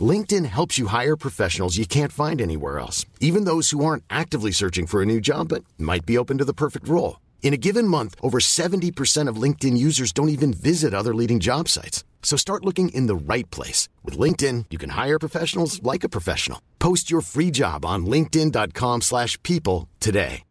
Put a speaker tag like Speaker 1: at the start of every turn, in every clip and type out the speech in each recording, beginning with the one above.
Speaker 1: LinkedIn helps you hire professionals you can't find anywhere else, even those who aren't actively searching for a new job but might be open to the perfect role. In a given month, over 70% of LinkedIn users don't even visit other leading job sites. So start looking in the right place. With LinkedIn, you can hire professionals like a professional. Post your free job on linkedin.com slash people today.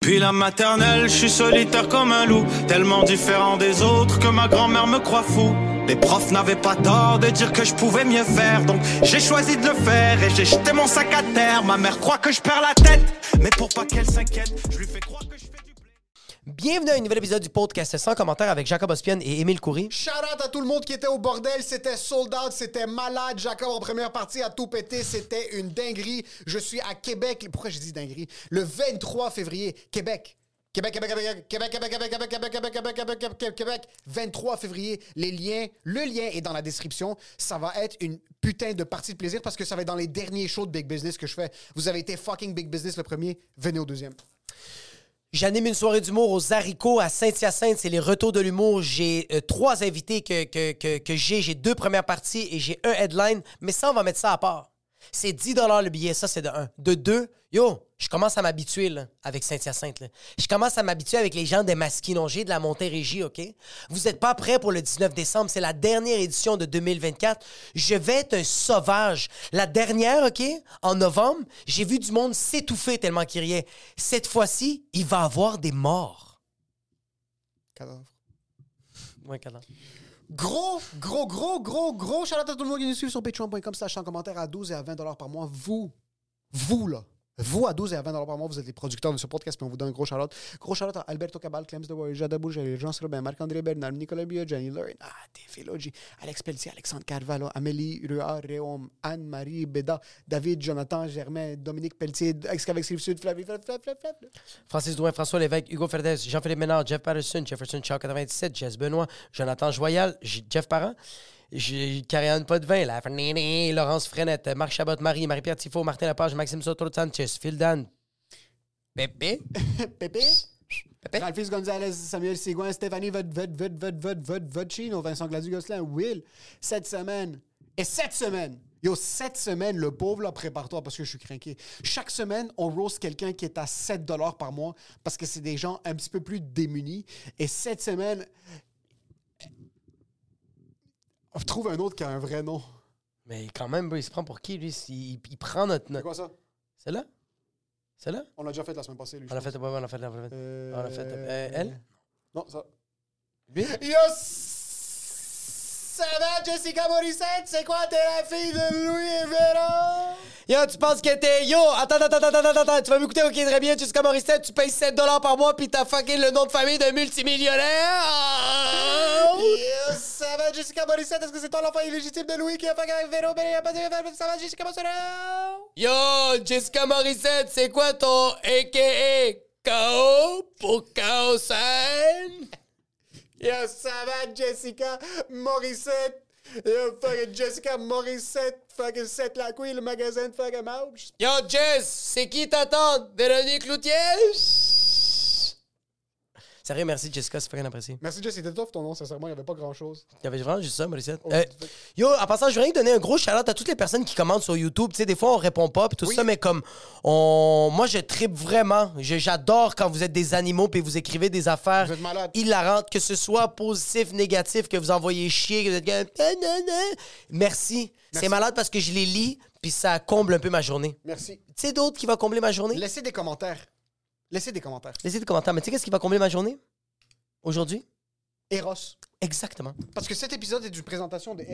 Speaker 2: Puis la maternelle, je suis solitaire comme un loup, tellement différent des autres que ma grand-mère me croit fou. Les profs n'avaient pas tort de dire que je pouvais mieux faire, donc j'ai choisi de le faire et j'ai jeté mon sac à terre. Ma mère croit que je perds la tête, mais pour pas qu'elle s'inquiète, je lui fais croire que je fais du blé.
Speaker 3: Bienvenue à un nouvel épisode du podcast sans commentaire avec Jacob Ospian et Émile Coury.
Speaker 4: Shout out à tout le monde qui était au bordel, c'était sold out, c'était malade. Jacob en première partie a tout pété, c'était une dinguerie. Je suis à Québec. Pourquoi j'ai dit dinguerie? Le 23 février, Québec. Québec, Québec, Québec, Québec, Québec, Québec, Québec, Québec, Québec, Québec, Québec, Québec, Québec, 23 février. Les liens, le lien est dans la description. Ça va être une putain de partie de plaisir parce que ça va être dans les derniers shows de Big Business que je fais. Vous avez été fucking Big Business le premier, venez au deuxième.
Speaker 3: J'anime une soirée d'humour aux haricots à Saint-Hyacinthe. C'est les retours de l'humour. J'ai euh, trois invités que, que, que j'ai. J'ai deux premières parties et j'ai un headline. Mais ça, on va mettre ça à part. C'est 10 le billet. Ça, c'est de un. De deux, yo, je commence à m'habituer là, avec Saint-Hyacinthe. là. Je commence à m'habituer avec les gens des Masquinongés, de la Montérégie, OK? Vous n'êtes pas prêts pour le 19 décembre. C'est la dernière édition de 2024. Je vais être un sauvage. La dernière, OK? En novembre, j'ai vu du monde s'étouffer tellement qu'il riait. Cette fois-ci, il va y avoir des morts.
Speaker 4: Cadavre.
Speaker 3: Ouais, cadavre.
Speaker 4: Gros, gros, gros, gros, gros shout out à tout le monde qui nous suit sur patreon.com slash en commentaire à 12 et à 20 dollars par mois. Vous, vous là, vous à 12 et à 20 dollars par mois, vous êtes les producteurs de ce podcast, mais on vous donne un gros out. Gros out à Alberto Cabal, Clems de Warrior, Jada Bouge, Jean Robin, Marc-André Bernard, Nicolas Bio, Jenny Lurn, ah, Théphiloggi, Alex Pelletier, Alexandre Carvalho, Amélie Ruard, Réaume, Anne-Marie Béda, David, Jonathan, Germain, Dominique Pelletier, Excavex Rive Sud, Flavie, Flavie, Flavie, Flavie.
Speaker 3: Francis Douin, François Lévesque, Hugo Ferdès, Jean-Philippe Ménard, Jeff Patterson, Jefferson Chow 97, Jess Benoît, Jonathan Joyal, Jeff Parent, J- Karianne Potvin, la Fernandine, Laurence Frenette, Marc Chabot, Marie, Marie-Pierre Tifo, Martin Lepage, Maxime Soto Sanchez, Phil Dan, Pépé,
Speaker 4: Pépé.
Speaker 3: Pépé,
Speaker 4: Ralphis Gonzalez, Samuel Sigouin, Stéphanie Vod, Vod, Vod, Vod, Vod, Vod, Vodchino, Vincent Gladu-Gosselin, Will, cette semaine. Et cette semaine, yo, cette semaine, le pauvre, là, prépare-toi parce que je suis craqué. Chaque semaine, on roast quelqu'un qui est à 7 par mois parce que c'est des gens un petit peu plus démunis. Et cette semaine, trouve un autre qui a un vrai nom.
Speaker 3: Mais quand même, il se prend pour qui, lui? Il, il prend notre...
Speaker 4: C'est quoi ça?
Speaker 3: C'est là? C'est là?
Speaker 4: On l'a déjà fait la semaine passée, lui.
Speaker 3: On l'a fait, ouais, on l'a fait, on l'a fait.
Speaker 4: Euh,
Speaker 3: On l'a fait. Euh, elle?
Speaker 4: Non, ça.
Speaker 3: Lui?
Speaker 4: Yo, ça va, Jessica Morissette? C'est quoi, t'es la fille de Louis Véran?
Speaker 3: Yo, tu penses que t'es... Yo, attends, attends, attends, attends, attends, tu vas m'écouter, ok, très bien, Jessica Morissette, tu payes 7 par mois, puis t'as fucking le nom de famille d'un multimillionnaire.
Speaker 4: Yo, ça va, Jessica Morissette? Est-ce que c'est toi l'enfant illégitime de Louis qui a fait avec Véro? Ben, Ça va, Jessica Morissette?
Speaker 3: Yo, Jessica Morissette, c'est quoi ton a.k.a. KO pour KO scène?
Speaker 4: Yo, ça va, Jessica Morissette? Yo, fucking Jessica Morissette, fucking Seth la queen, le magasin de fucking.
Speaker 3: Yo, Jess, c'est qui ta tante? Véronique? Sérieux, merci Jessica, c'est fucking apprécié.
Speaker 4: Merci, Jess, c'était tough ton nom, sincèrement, il n'y avait pas grand-chose.
Speaker 3: Il y avait vraiment juste ça, Morissette.
Speaker 4: Oh,
Speaker 3: Euh, yo, en passant, je voudrais donner un gros shout à toutes les personnes qui commentent sur YouTube. Tu sais, des fois, on répond pas, puis tout
Speaker 4: Oui.
Speaker 3: ça, mais comme on. Moi, je tripe vraiment. Je- J'adore quand vous êtes des animaux, puis vous écrivez des affaires
Speaker 4: Vous êtes malade.
Speaker 3: hilarantes, que ce soit positif, négatif, que vous envoyez chier, que vous êtes comme. Ah, non, non. Merci. C'est malade parce que je les lis, puis ça comble un peu ma journée.
Speaker 4: Merci.
Speaker 3: Tu sais d'autres qui va combler ma journée?
Speaker 4: Laissez des commentaires. Laissez des commentaires.
Speaker 3: Laissez des commentaires. Mais tu sais qu'est-ce qui va combler ma journée? Aujourd'hui?
Speaker 4: Eros.
Speaker 3: Exactement.
Speaker 4: Parce que cet épisode est une présentation de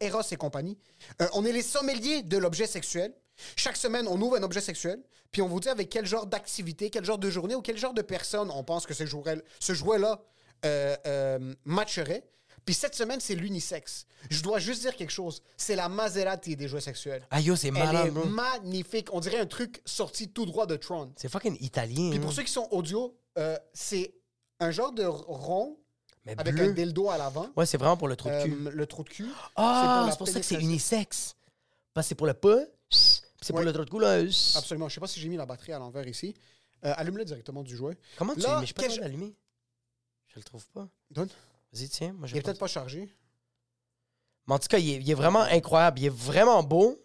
Speaker 4: Eros et, compagnie. Euh, on est les sommeliers de l'objet sexuel. Chaque semaine, on ouvre un objet sexuel, puis on vous dit avec quel genre d'activité, quel genre de journée ou quel genre de personne on pense que ce jouet- ce jouet-là euh, euh, matcherait. Puis cette semaine, c'est l'unisexe. Je dois juste dire quelque chose. C'est la Maserati des jouets sexuels.
Speaker 3: Ah yo, c'est
Speaker 4: Elle
Speaker 3: malade,
Speaker 4: est
Speaker 3: bro.
Speaker 4: magnifique. On dirait un truc sorti tout droit de Tron.
Speaker 3: C'est fucking italien.
Speaker 4: Puis
Speaker 3: hein.
Speaker 4: pour ceux qui sont audio, euh, c'est un genre de rond
Speaker 3: Mais
Speaker 4: avec
Speaker 3: bleu.
Speaker 4: un dildo à l'avant.
Speaker 3: Ouais, c'est vraiment pour le trou de cul.
Speaker 4: Euh, le trou de cul.
Speaker 3: ah, c'est pour ça que c'est unisexe. Parce que c'est pour le pas, c'est pour le trou de cou, là.
Speaker 4: Absolument. Je sais pas si j'ai mis la batterie à l'envers ici. Euh, Allume-le directement du jouet.
Speaker 3: Comment tu
Speaker 4: Là,
Speaker 3: Mais je suis pas d'allumer. Je le trouve pas.
Speaker 4: Donne.
Speaker 3: Vas-y, tiens. Moi, je
Speaker 4: Il est peut-être pas chargé.
Speaker 3: Mais en tout cas, il est, il est vraiment incroyable. Il est vraiment beau.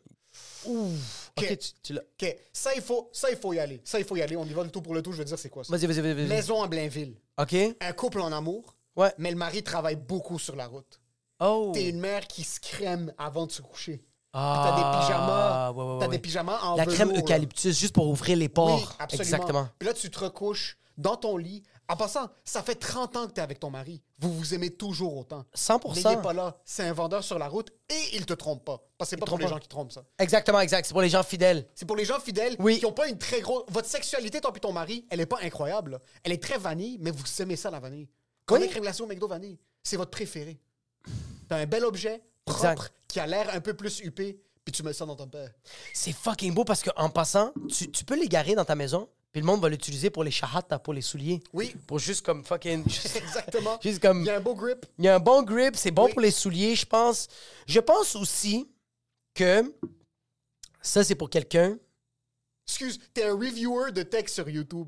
Speaker 3: Ouh. Ok,
Speaker 4: Ok.
Speaker 3: tu, tu l'as.
Speaker 4: OK. Ça, il faut, ça, il faut y aller. Ça, il faut y aller. On y va le tout pour le tout. Je veux dire, c'est quoi ça?
Speaker 3: Vas-y, vas-y, vas-y.
Speaker 4: Maison à Blainville.
Speaker 3: Ok.
Speaker 4: Un couple en amour.
Speaker 3: Ouais.
Speaker 4: Mais le mari travaille beaucoup sur la route.
Speaker 3: Oh.
Speaker 4: T'es une mère qui se crème avant de se coucher.
Speaker 3: Ah,
Speaker 4: T'as des pyjamas.
Speaker 3: ouais, ouais,
Speaker 4: T'as des pyjamas en
Speaker 3: La crème
Speaker 4: là.
Speaker 3: eucalyptus, juste pour ouvrir les pores.
Speaker 4: Oui, absolument.
Speaker 3: Exactement.
Speaker 4: Puis là, tu te recouches dans ton lit. En passant, ça fait 30 ans que t'es avec ton mari. Vous vous aimez toujours autant.
Speaker 3: 100%.
Speaker 4: Mais il n'est pas là. C'est un vendeur sur la route et il te trompe pas. Parce que c'est pas pour les
Speaker 3: pas.
Speaker 4: gens qui trompent ça.
Speaker 3: Exactement, exact. C'est pour les gens fidèles.
Speaker 4: C'est pour les gens fidèles
Speaker 3: Oui.
Speaker 4: qui n'ont pas une très grosse. Votre sexualité, toi et ton mari, elle est pas incroyable. là. Elle est très vanille, mais vous aimez ça, la vanille. Comme
Speaker 3: Oui.
Speaker 4: McDo vanille. C'est votre préféré. T'as un bel objet, propre,
Speaker 3: Exact.
Speaker 4: qui a l'air un peu plus huppé, puis tu mets ça dans ton père.
Speaker 3: C'est fucking beau parce qu'en passant, tu, tu peux les garer dans ta maison, puis le monde va l'utiliser pour les chahata, pour les souliers.
Speaker 4: Oui.
Speaker 3: Pour juste comme fucking. juste-
Speaker 4: Exactement.
Speaker 3: Juste comme.
Speaker 4: Il y a un beau grip.
Speaker 3: Il y a un bon grip, c'est bon
Speaker 4: Oui.
Speaker 3: pour les souliers, je pense. Je pense aussi que ça, c'est pour quelqu'un.
Speaker 4: Excuse, t'es un reviewer de tech sur YouTube.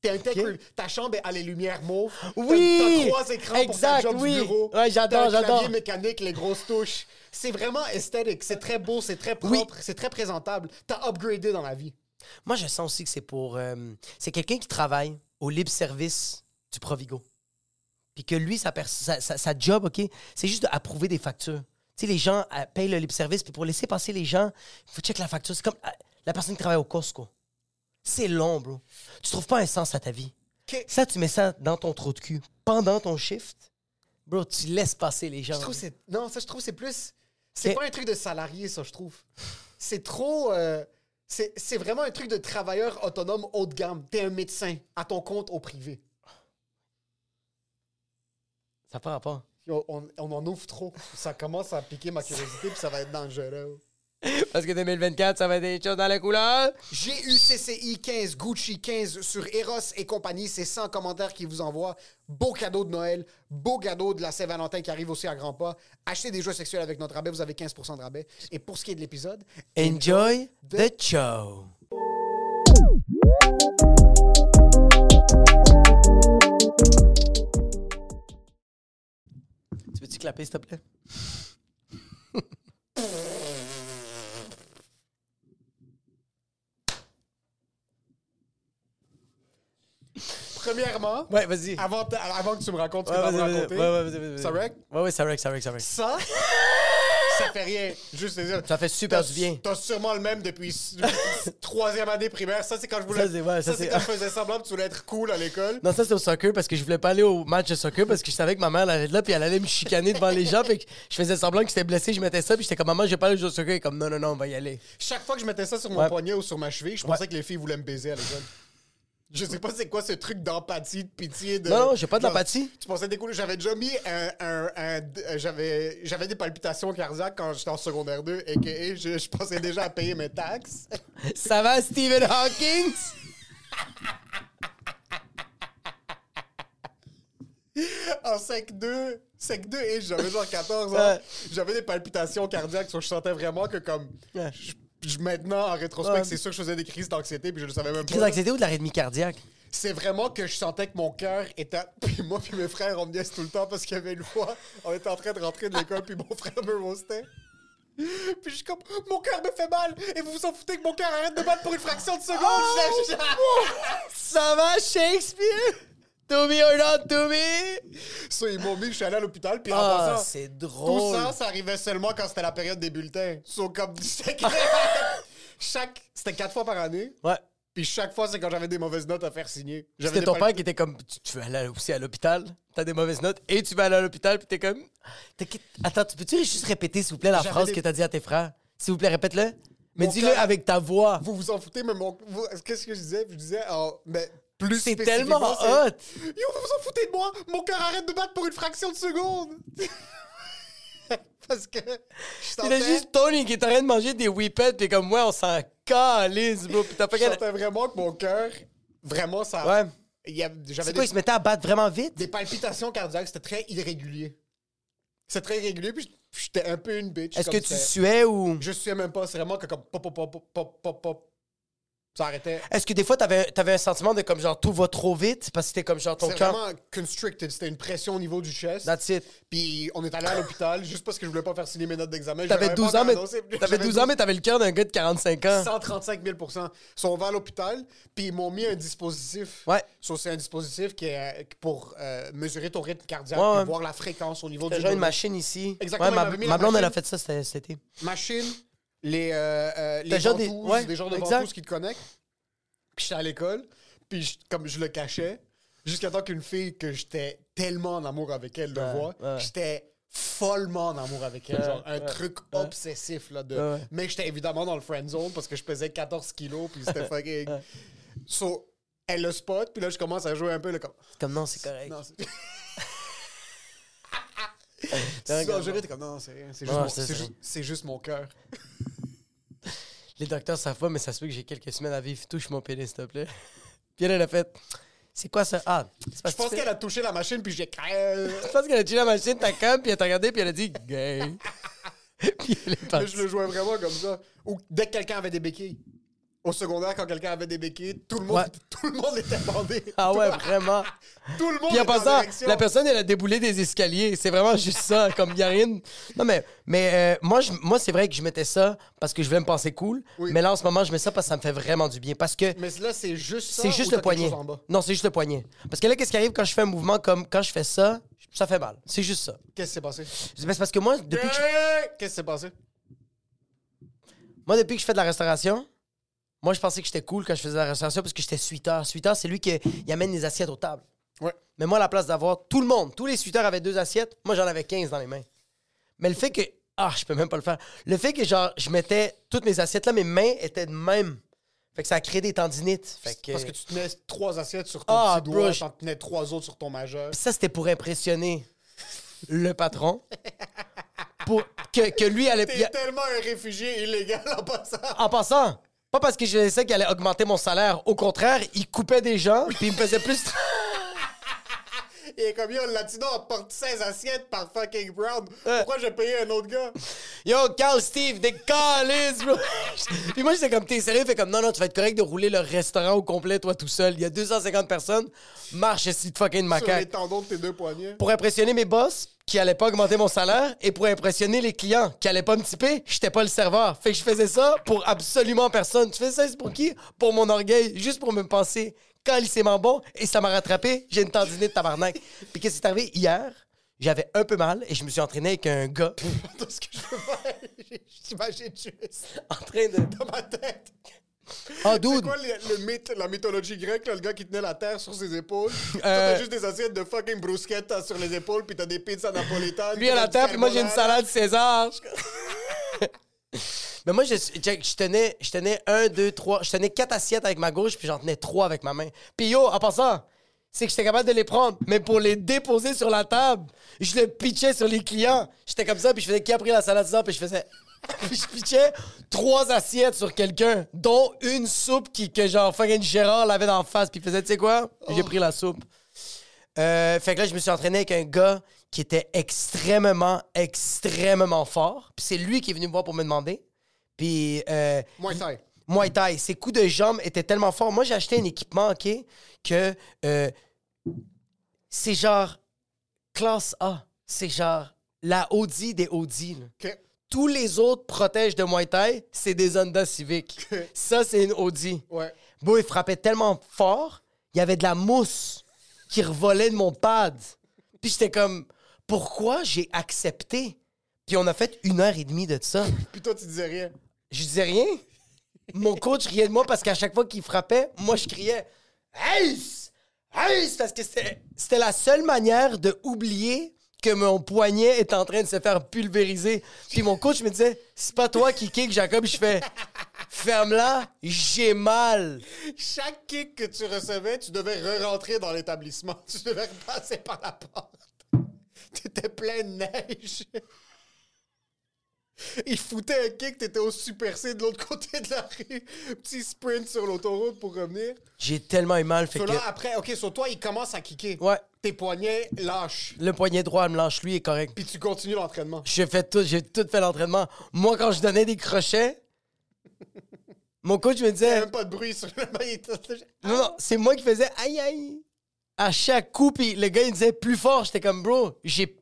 Speaker 4: T'es un tech
Speaker 3: Ok.
Speaker 4: re- Ta chambre a les lumières mauves.
Speaker 3: Oui!
Speaker 4: T'as trois écrans pour
Speaker 3: Exact,
Speaker 4: ta job
Speaker 3: oui.
Speaker 4: du bureau.
Speaker 3: Ouais, j'adore, j'adore.
Speaker 4: clavier mécanique, les grosses touches. C'est vraiment esthétique. C'est très beau, c'est très
Speaker 3: Oui.
Speaker 4: propre, c'est très présentable. T'as upgradé dans la vie.
Speaker 3: Moi, je sens aussi que c'est pour. euh, c'est quelqu'un qui travaille au libre service du Provigo. Puis que lui, sa, pers- sa, sa- sa job, OK, c'est juste d'approuver des factures. Tu sais, les gens euh, payent le libre service, puis pour laisser passer les gens, il faut checker la facture. C'est comme euh, la personne qui travaille au Costco. C'est long, bro. Tu trouves pas un sens à ta vie.
Speaker 4: Ok.
Speaker 3: Ça, tu mets ça dans ton trou de cul pendant ton shift. Bro, tu laisses passer les gens.
Speaker 4: Je trouve que c'est non, ça je trouve que c'est plus c'est
Speaker 3: Ok.
Speaker 4: pas un truc de salarié ça je trouve. C'est trop euh, c'est vraiment un truc de travailleur autonome haut de gamme. T'es un médecin à ton compte au privé.
Speaker 3: Ça pas rapport.
Speaker 4: On, on en ouvre trop. Ça commence à piquer ma curiosité puis ça va être dangereux.
Speaker 3: Parce que 2024, ça va être des choses dans la couleur.
Speaker 4: J'ai eu CCI 15, Gucci 15 sur Eros et compagnie. C'est 100 commentaires qui vous envoient. Beau cadeau de Noël, beau cadeau de la Saint-Valentin qui arrive aussi à grands pas. Achetez des jouets sexuels avec notre rabais, vous avez 15% de rabais. Et pour ce qui est de l'épisode,
Speaker 3: Enjoy the show. Tu veux-tu clapper, s'il te plaît?
Speaker 4: premièrement,
Speaker 3: Ouais, vas-y.
Speaker 4: avant, que tu me racontes ce que tu vas me raconter,
Speaker 3: Ouais, ouais, vas-y, vas-y.
Speaker 4: ça rec?
Speaker 3: Ouais, ouais, ça rec, ça rec, ça rec.
Speaker 4: Ça, ça fait rien. Juste te dire.
Speaker 3: Ça fait super du bien.
Speaker 4: T'as sûrement le même depuis troisième année primaire. Ça, c'est quand je voulais.
Speaker 3: Ça, c'est- ouais, ça,
Speaker 4: ça, c'est
Speaker 3: c'est-
Speaker 4: quand je faisais semblant que tu voulais être cool à l'école.
Speaker 3: Non, ça, c'était au soccer parce que je voulais pas aller au match de soccer parce que je savais que ma mère elle allait là puis elle allait me chicaner devant les gens. Puis que je faisais semblant que j'étais blessé, je mettais ça puis j'étais comme maman, je vais pas aller au soccer. Comme non, non, non, on va y aller.
Speaker 4: Chaque fois que je mettais ça sur mon
Speaker 3: Ouais.
Speaker 4: poignet ou sur ma cheville, je pensais que les filles voulaient me baiser à l'école. Je sais pas c'est quoi ce truc d'empathie, de pitié. De,
Speaker 3: Non, non, j'ai pas de
Speaker 4: genre,
Speaker 3: l'empathie.
Speaker 4: Tu pensais découler. J'avais déjà mis un. un- un- euh, j'avais, j'avais des palpitations cardiaques quand j'étais en secondaire 2 et que je, je pensais déjà à payer mes taxes.
Speaker 3: Ça va, Stephen Hawking?
Speaker 4: en sec 2, sec 2 et j'avais genre 14 ans. J'avais des palpitations cardiaques, je sentais vraiment que comme je- je- maintenant en rétrospect, c'est sûr que je faisais des crises d'anxiété puis je le savais même
Speaker 3: Crise
Speaker 4: pas.
Speaker 3: d'anxiété ou de l'arythmie cardiaque?
Speaker 4: C'est vraiment que je sentais que mon cœur était puis moi puis mes frères on me niaise tout le temps parce qu'il y avait une fois, on était en train de rentrer de l'école puis mon frère me roastait. Puis je suis comme mon cœur me fait mal et vous vous en foutez que mon cœur arrête de battre pour une fraction de seconde. Je-
Speaker 3: Ça va, Shakespeare? To be or not to be?
Speaker 4: Ça, ils m'ont mis, je suis allé à l'hôpital puis en
Speaker 3: Ah,
Speaker 4: passant,
Speaker 3: c'est
Speaker 4: Tout
Speaker 3: drôle.
Speaker 4: ça, ça arrivait seulement quand c'était la période des bulletins. So, comme chaque, chaque c'était quatre fois par année.
Speaker 3: Ouais.
Speaker 4: Puis chaque fois, c'est quand j'avais des mauvaises notes à faire signer.
Speaker 3: C'était ton père qui était comme tu, tu veux aller aussi à l'hôpital, t'as des mauvaises notes et tu vas aller à l'hôpital puis t'es comme Attends, tu peux-tu juste répéter s'il vous plaît la
Speaker 4: J'avais
Speaker 3: phrase
Speaker 4: des-
Speaker 3: que t'as dit à tes frères? S'il vous plaît, répète-le. Mais
Speaker 4: Mon
Speaker 3: dis-le
Speaker 4: cœur-
Speaker 3: avec ta voix.
Speaker 4: Vous vous en foutez, mais mon. vous- Qu'est-ce que je disais? Je disais, oh, mais plus
Speaker 3: C'est tellement hot.
Speaker 4: Yo, vous vous en foutez de moi? Mon cœur arrête de battre pour une fraction de seconde. Parce que.
Speaker 3: Il a juste Tony qui est en train de manger des whippets, puis comme moi, on s'en calisse, bro. Puis t'as pas
Speaker 4: Je sentais vraiment que mon cœur, vraiment, ça.
Speaker 3: Ouais. C'est quoi, il se mettait à battre vraiment vite?
Speaker 4: des palpitations cardiaques, c'était très irrégulier. C'était très irrégulier, puis j'étais un peu une bitch.
Speaker 3: Est-ce que tu suais ou.
Speaker 4: Je suais même pas, c'est vraiment que comme pop, pop, pop, pop, pop, pop. Ça arrêtait.
Speaker 3: Est-ce que des fois, t'avais avais un sentiment de comme genre tout va trop vite parce que c'était comme genre ton
Speaker 4: C'est
Speaker 3: cœur?
Speaker 4: vraiment constricted, c'était une pression au niveau du chest.
Speaker 3: That's it.
Speaker 4: Puis on est allé à l'hôpital juste parce que je voulais pas faire signer mes notes d'examen. Je
Speaker 3: T'avais
Speaker 4: l'avais
Speaker 3: 12
Speaker 4: pas
Speaker 3: ans, mais.
Speaker 4: annoncé.
Speaker 3: T'avais
Speaker 4: J'avais
Speaker 3: 12 ans, mais t'avais le cœur d'un gars de 45 ans.
Speaker 4: 135 000 Ils sont va à l'hôpital, puis ils m'ont mis un dispositif.
Speaker 3: Ouais.
Speaker 4: So, c'est un dispositif qui est euh, pour euh, mesurer ton rythme cardiaque,
Speaker 3: Ouais,
Speaker 4: voir la fréquence au niveau
Speaker 3: T'as
Speaker 4: du
Speaker 3: genre une machine ici.
Speaker 4: Exactement,
Speaker 3: Ouais, ma,
Speaker 4: il m'avait mis
Speaker 3: ma
Speaker 4: la
Speaker 3: blonde, elle a
Speaker 4: machine.
Speaker 3: fait ça cet cet été.
Speaker 4: Machine, les, euh, euh, les
Speaker 3: des- ouais,
Speaker 4: des genres de
Speaker 3: exact.
Speaker 4: ventouses qui te connectent. Puis j'étais à l'école, puis je- comme je le cachais, jusqu'à temps qu'une fille que j'étais tellement en amour avec elle le
Speaker 3: Ouais,
Speaker 4: voit,
Speaker 3: ouais.
Speaker 4: j'étais follement en amour avec elle. Genre un truc obsessif là de. Mais j'étais évidemment dans le friend zone parce que je pesais 14 kilos puis c'était fucking. So, elle le spot, puis là je commence à jouer un peu le comme.
Speaker 3: Comme non, c'est correct.
Speaker 4: Non, Tu jurer, t'es comme non, c'est rien. C'est juste, mon-
Speaker 3: c'est
Speaker 4: c'est
Speaker 3: ça.
Speaker 4: ju- c'est juste mon cœur.
Speaker 3: Les docteurs savent pas, mais ça se peut que j'ai quelques semaines à vivre. Touche mon pénis, s'il te plaît. Puis elle, elle a fait. C'est quoi ça? Ah, c'est parce
Speaker 4: Je
Speaker 3: que
Speaker 4: pense
Speaker 3: tu fais-
Speaker 4: qu'elle a touché la machine puis j'ai.
Speaker 3: Je pense qu'elle a tué la machine, ta cam, puis elle t'a regardé, puis elle a dit gay. puis elle est partie.
Speaker 4: je le jouais vraiment comme ça. Ou dès que quelqu'un avait des béquilles. Au secondaire, quand quelqu'un avait des béquilles, tout le monde,
Speaker 3: Ouais.
Speaker 4: tout le monde était bandé.
Speaker 3: Ah ouais, vraiment.
Speaker 4: Tout le monde
Speaker 3: Puis en
Speaker 4: était en
Speaker 3: passant, la personne, elle a déboulé des escaliers. C'est vraiment juste ça, comme il y a rien. de- Non, mais, mais euh, moi, je- moi c'est vrai que je mettais ça parce que je voulais me penser cool.
Speaker 4: Oui.
Speaker 3: Mais là, en ce moment, je mets ça parce que ça me fait vraiment du bien. Parce que
Speaker 4: Mais là, c'est juste ça.
Speaker 3: c'est
Speaker 4: ou
Speaker 3: juste
Speaker 4: t'as
Speaker 3: le
Speaker 4: quelque
Speaker 3: poignet?
Speaker 4: chose en bas?
Speaker 3: Non, c'est juste le poignet. Parce que là, qu'est-ce qui arrive quand je fais un mouvement comme quand je fais ça, ça fait mal. C'est juste ça.
Speaker 4: Qu'est-ce qui s'est passé?
Speaker 3: C'est parce que moi, depuis que je,
Speaker 4: Qu'est-ce qui s'est passé?
Speaker 3: moi, depuis que je fais de la restauration, moi, je pensais que j'étais cool quand je faisais la restauration parce que j'étais suiteur. Suiteur, c'est lui qui il amène les assiettes aux tables.
Speaker 4: Ouais.
Speaker 3: Mais moi, à la place d'avoir tout le monde, tous les suiteurs avaient deux assiettes, moi, j'en avais 15 dans les mains. Mais le fait que. Ah, je peux même pas le faire. Le fait que, genre, je mettais toutes mes assiettes là, mes mains étaient de même. Fait que ça a créé des tendinites. Fait que.
Speaker 4: Parce que tu tenais trois assiettes sur ton
Speaker 3: Ah,
Speaker 4: petit doigt, t'en tenais trois autres sur ton majeur.
Speaker 3: Ça, c'était pour impressionner le patron. pour que, que lui allait.
Speaker 4: T'es tellement un réfugié illégal en passant.
Speaker 3: En passant, pas parce que je sais qu'il allait augmenter mon salaire. Au contraire, il coupait des gens, puis il me faisait plus.
Speaker 4: Et comme yo, le latino apporte 16 assiettes par fucking Brown. Pourquoi j'ai payé un autre gars?
Speaker 3: Yo, Carl Steve, des calices, bro. Puis moi, j'étais comme, t'es sérieux? Fait comme, non, non, tu vas être correct de rouler le restaurant au complet, toi, tout seul. Il y a 250 personnes. Marche, ici de fucking
Speaker 4: Sur les
Speaker 3: macaque.
Speaker 4: tendons de tes deux poignets.
Speaker 3: Pour impressionner mes boss, qui allaient pas augmenter mon salaire, et pour impressionner les clients, qui allaient pas me typer, j'étais pas le serveur. Fait que je faisais ça pour absolument personne. Tu fais ça, c'est pour qui? Pour mon orgueil, juste pour me penser calissement bon, et ça m'a rattrapé. J'ai une tendinite de tabarnak. Puis qu'est-ce qui est arrivé? Hier? J'avais un peu mal, et je me suis entraîné avec un gars
Speaker 4: Tout ce que je veux faire, j'imagine juste
Speaker 3: en train de...
Speaker 4: dans ma tête.
Speaker 3: Oh,
Speaker 4: C'est quoi le, le mythe, la mythologie grecque, là, le gars qui tenait la terre sur ses épaules? Toi,
Speaker 3: Euh,
Speaker 4: t'as juste des assiettes de fucking bruschetta sur les épaules, puis t'as des pizzas napolitaines.
Speaker 3: Lui à la table, puis moi j'ai une salade César. Mais moi, je tenais, je tenais un, deux, trois, je tenais quatre assiettes avec ma gauche, puis j'en tenais trois avec ma main. Puis yo, en passant, c'est que j'étais capable de les prendre, mais pour les déposer sur la table, je le pitchais sur les clients. J'étais comme ça, puis je faisais qui a pris la salade César, puis je faisais. Puis je pitchais trois assiettes sur quelqu'un, dont une soupe qui, que genre fucking Gérard l'avait d'en face, puis il faisait, tu sais quoi? J'ai pris la soupe. Euh, fait que là, je me suis entraîné avec un gars qui était extrêmement, extrêmement fort. Puis c'est lui qui est venu me voir pour me demander. Puis euh,
Speaker 4: Muay Thai.
Speaker 3: Muay Thai, ses coups de jambes étaient tellement forts. Moi, j'ai acheté un équipement, OK, que euh, c'est genre classe A. C'est genre la Audi des Audi. là.
Speaker 4: OK.
Speaker 3: Tous les autres protèges de Muay Thai, c'est des Honda Civic. Ça, c'est une Audi.
Speaker 4: Ouais.
Speaker 3: Bon, il frappait tellement fort, il y avait de la mousse qui revolait de mon pad. Puis j'étais comme, pourquoi j'ai accepté? Puis on a fait une heure et demie de ça.
Speaker 4: Puis toi, tu disais rien.
Speaker 3: Je disais rien. Mon coach riait de moi parce qu'à chaque fois qu'il frappait, moi je criais Ace! Ace! Parce que c'était c'était la seule manière de oublier que mon poignet est en train de se faire pulvériser. Puis mon coach me disait, c'est pas toi qui kick, Jacob. Je fais, ferme-la, j'ai mal.
Speaker 4: Chaque kick que tu recevais, tu devais re-rentrer dans l'établissement. Tu devais repasser par la porte. T'étais plein de neige. Il foutait un kick, t'étais au Super C de l'autre côté de la rue. Petit sprint sur l'autoroute pour revenir.
Speaker 3: J'ai tellement eu mal. Fait
Speaker 4: So
Speaker 3: que,
Speaker 4: là, après, OK, sur toi, il commence à kicker.
Speaker 3: ouais,
Speaker 4: Tes poignets lâchent.
Speaker 3: le poignet droit me lâche, lui est correct.
Speaker 4: Puis tu continues l'entraînement.
Speaker 3: J'ai fait tout, j'ai tout fait l'entraînement. Moi, quand je donnais des crochets, mon coach me
Speaker 4: Il n'y a
Speaker 3: disait,
Speaker 4: même pas de bruit sur le
Speaker 3: non, non, c'est moi qui faisais aïe aïe. À chaque coup, puis le gars, il disait plus fort. J'étais comme, bro, j'ai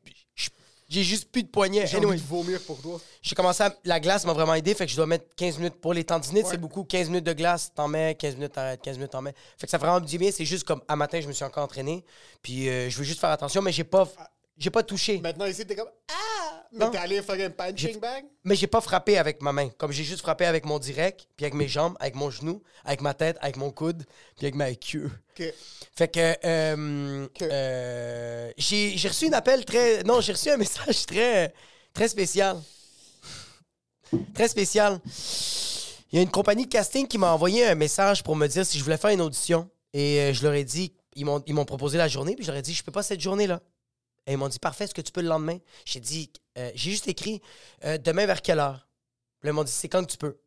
Speaker 3: j'ai juste plus de poignet.
Speaker 4: J'ai
Speaker 3: Anyway.
Speaker 4: envie de vomir pour toi.
Speaker 3: J'ai commencé à... La glace m'a vraiment aidé, fait que je dois mettre 15 minutes pour les tendinites,
Speaker 4: Ouais.
Speaker 3: c'est beaucoup. 15 minutes de glace, t'en mets, 15 minutes t'arrêtes, 15 minutes t'en mets. Fait que ça fait vraiment du bien, c'est juste comme à matin, je me suis encore entraîné, puis euh, je veux juste faire attention, mais j'ai pas j'ai pas touché.
Speaker 4: Maintenant, ici, t'es comme Ah! Mais t'es allé faire un punching bag?
Speaker 3: Mais j'ai pas frappé avec ma main, comme j'ai juste frappé avec mon direct, puis avec mes jambes, avec mon genou, avec ma tête, avec mon coude, puis avec ma queue. Fait que euh, euh, j'ai reçu un appel très. Non, j'ai reçu un message très, très spécial. Très spécial. Il y a une compagnie de casting qui m'a envoyé un message pour me dire si je voulais faire une audition. Et euh, je leur ai dit, ils m'ont ils m'ont proposé la journée, puis je leur ai dit, je peux pas cette journée-là. Et ils m'ont dit, parfait, est-ce que tu peux le lendemain? J'ai dit, euh, j'ai juste écrit, euh, demain vers quelle heure? Puis là, ils m'ont dit, c'est quand que tu peux.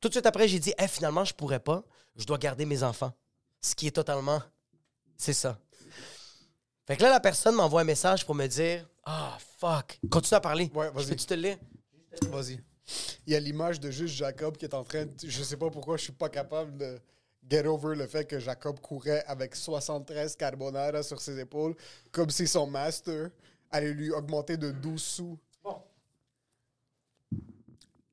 Speaker 3: Tout de suite après, j'ai dit, Eh, finalement, je pourrais pas. Je dois garder mes enfants. Ce qui est totalement. C'est ça. Fait que là, la personne m'envoie un message pour me dire Ah, fuck. Continue à parler.
Speaker 4: Ouais, vas-y.
Speaker 3: Peux-tu te le lire?
Speaker 4: Vas-y. Il y a l'image de juste Jacob qui est en train de... Je sais pas pourquoi je suis pas capable de get over le fait que Jacob courait avec 73 carbonara sur ses épaules, comme si son master allait lui augmenter de 12 sous.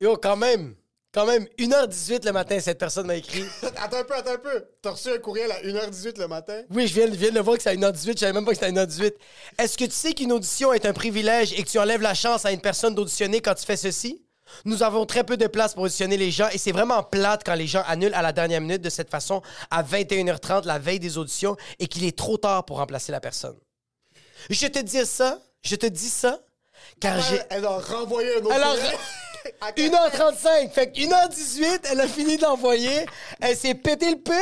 Speaker 3: Yo, quand même. Quand même, 1h18 le matin, cette personne m'a écrit.
Speaker 4: Attends un peu, attends un peu. T'as reçu un courriel à 1h18 le matin?
Speaker 3: Oui, je viens, je viens de voir que c'est à 1h18. Je savais même pas que c'était à 1h18. Est-ce que tu sais qu'une audition est un privilège et que tu enlèves la chance à une personne d'auditionner quand tu fais ceci? Nous avons très peu de place pour auditionner les gens et c'est vraiment plate quand les gens annulent à la dernière minute de cette façon à 21h30 la veille des auditions et qu'il est trop tard pour remplacer la personne. Je te dis ça, je te dis ça, car j'ai...
Speaker 4: Elle, a renvoyé un autre
Speaker 3: Elle a
Speaker 4: courriel. À
Speaker 3: 1h35. Fait que 1h18, elle a fini d'envoyer. Elle s'est pété le peu.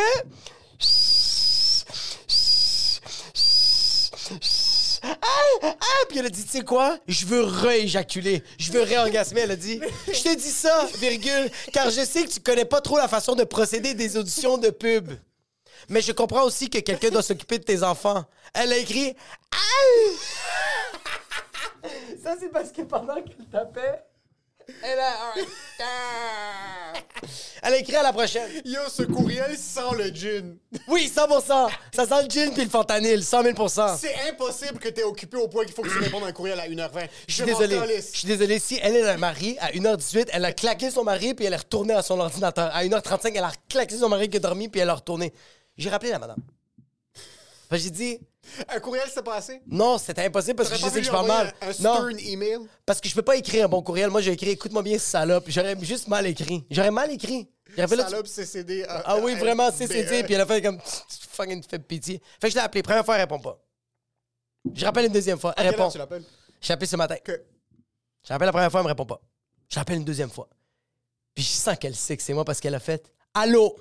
Speaker 3: Ah, ah, elle a dit, tu sais quoi? Je veux rééjaculer. Je veux réorgasmer. Elle a dit, je te dis ça, virgule, car je sais que tu connais pas trop la façon de procéder des auditions de pub. Mais je comprends aussi que quelqu'un doit s'occuper de tes enfants. Elle a écrit, ah! Ça, c'est parce que pendant qu'elle tapait, elle a... Elle a écrit à la prochaine.
Speaker 4: Yo, ce courriel sent le gin.
Speaker 3: Oui, 100%. Ça sent le gin puis le fentanyl, 100 000%
Speaker 4: C'est impossible que t'es occupé au point qu'il faut que tu répondes à un courriel à 1h20.
Speaker 3: Je suis désolé. Je suis désolé. Si elle est un mari, à 1h18, elle a claqué son mari puis elle est retournée à son ordinateur. À 1h35, elle a claqué son mari qui a dormi puis elle a retourné. J'ai rappelé la madame. J'ai dit,
Speaker 4: Un courriel s'est passé?
Speaker 3: non, c'était impossible parce que je
Speaker 4: pas
Speaker 3: sais que je parle mal.
Speaker 4: Un, un
Speaker 3: non,
Speaker 4: email?
Speaker 3: parce que je peux pas écrire un bon courriel. Moi, j'ai écrit, écoute-moi bien, salope. J'aurais juste mal écrit. J'aurais mal écrit. J'aurais fait là,
Speaker 4: Salope CCD. euh,
Speaker 3: Ah oui,
Speaker 4: euh,
Speaker 3: vraiment,
Speaker 4: BE.
Speaker 3: CCD. Puis elle a fait comme, tu fucking fais pitié. Fait que je l'ai appelé. Première fois, elle répond pas. Je rappelle une deuxième fois. Elle répond.
Speaker 4: tu l'appelles?
Speaker 3: J'ai appelé ce matin.
Speaker 4: Que-
Speaker 3: Je rappelle la première fois, elle me répond pas. Je rappelle une deuxième fois. Puis je sens qu'elle sait que c'est moi parce qu'elle a fait Allô?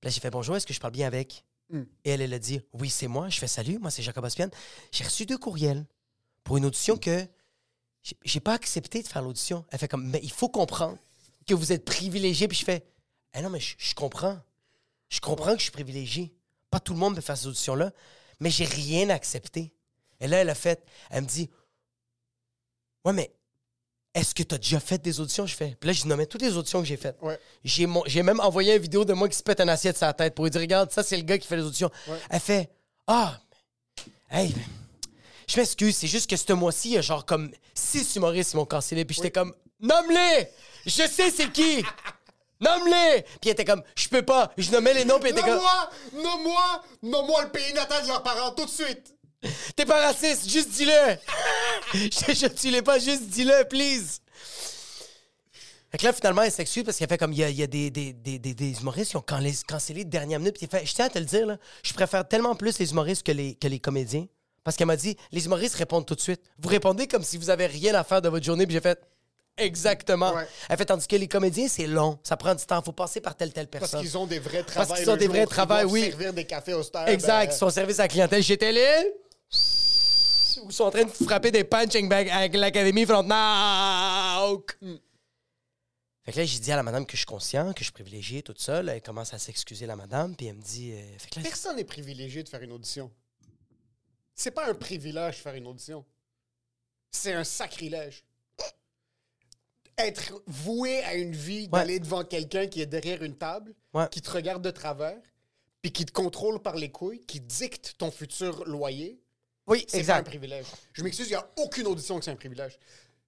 Speaker 3: Puis là, j'ai fait bonjour, est-ce que je parle bien avec?
Speaker 4: Hmm.
Speaker 3: Et elle, elle a dit Oui, c'est moi. Je fais salut, moi, c'est Jacob Ospian. J'ai reçu deux courriels pour une audition que j'ai- pas accepté de faire l'audition. Elle fait comme Mais il faut comprendre que vous êtes privilégié. Puis je fais Eh non, mais je, je comprends. Je comprends que je suis privilégié. Pas tout le monde peut faire ces auditions-là, mais j'ai rien accepté. Et là, elle a fait, elle me dit, ouais, mais est-ce que tu as déjà fait des auditions? Je fais. Puis là, j'ai nommé toutes les auditions que j'ai faites.
Speaker 4: Ouais.
Speaker 3: J'ai, mon- j'ai même envoyé une vidéo de moi qui se pète une assiette sur la tête pour lui dire, regarde, ça, c'est le gars qui fait les auditions.
Speaker 4: Ouais.
Speaker 3: Elle fait, ah, hey, je m'excuse, c'est juste que ce mois-ci, il y a genre comme six humoristes qui m'ont cancellé. Puis j'étais comme, nomme-les! Je sais c'est qui! Nomme-les! Puis elle était comme, je peux pas. Je nommais les noms, puis elle était comme,
Speaker 4: Nomme-moi! Nomme-moi! Nomme-moi le pays natal de leurs parents tout de suite!
Speaker 3: T'es pas raciste, juste dis-le. je, je tu l'es pas, juste dis-le, please. Fait que là, finalement, elle s'excuse parce qu'elle fait comme il y a, il y a des, des, des, des, humoristes qui ont canlé- cancellé de dernière minute. Puis fait, je tiens à te le dire, là, je préfère tellement plus les humoristes que les, que les comédiens. Parce qu'elle m'a dit, les humoristes répondent tout de suite. Vous répondez comme si vous avez rien à faire de votre journée. Puis j'ai fait, exactement.
Speaker 4: Ouais.
Speaker 3: Elle fait, tandis que les comédiens, c'est long. Ça prend du temps. faut passer par telle, telle
Speaker 4: Parce
Speaker 3: personne.
Speaker 4: qu'ils ont des vrais
Speaker 3: Parce
Speaker 4: travails.
Speaker 3: qu'ils ont des vrais
Speaker 4: doivent
Speaker 3: oui.
Speaker 4: servir des cafés au star.
Speaker 3: Exact.
Speaker 4: ben,
Speaker 3: Son service à la clientèle chez Télé. Ou sont en train de frapper des punching bags avec l'Académie Frontenac. Fait que là, j'ai dit à la madame que je suis conscient, que je suis privilégié, tout ça. Là, elle commence à s'excuser, la madame, puis elle me dit... euh, fait que là,
Speaker 4: Personne n'est privilégié de faire une audition. C'est pas un privilège de faire une audition. C'est un sacrilège. Être voué à une vie d'aller devant quelqu'un qui est derrière une table,
Speaker 3: Ouais.
Speaker 4: qui te regarde de travers, puis qui te contrôle par les couilles, qui dicte ton futur loyer,
Speaker 3: oui,
Speaker 4: c'est pas un
Speaker 3: exact.
Speaker 4: privilège. Je m'excuse, il n'y a aucune audition que c'est un privilège.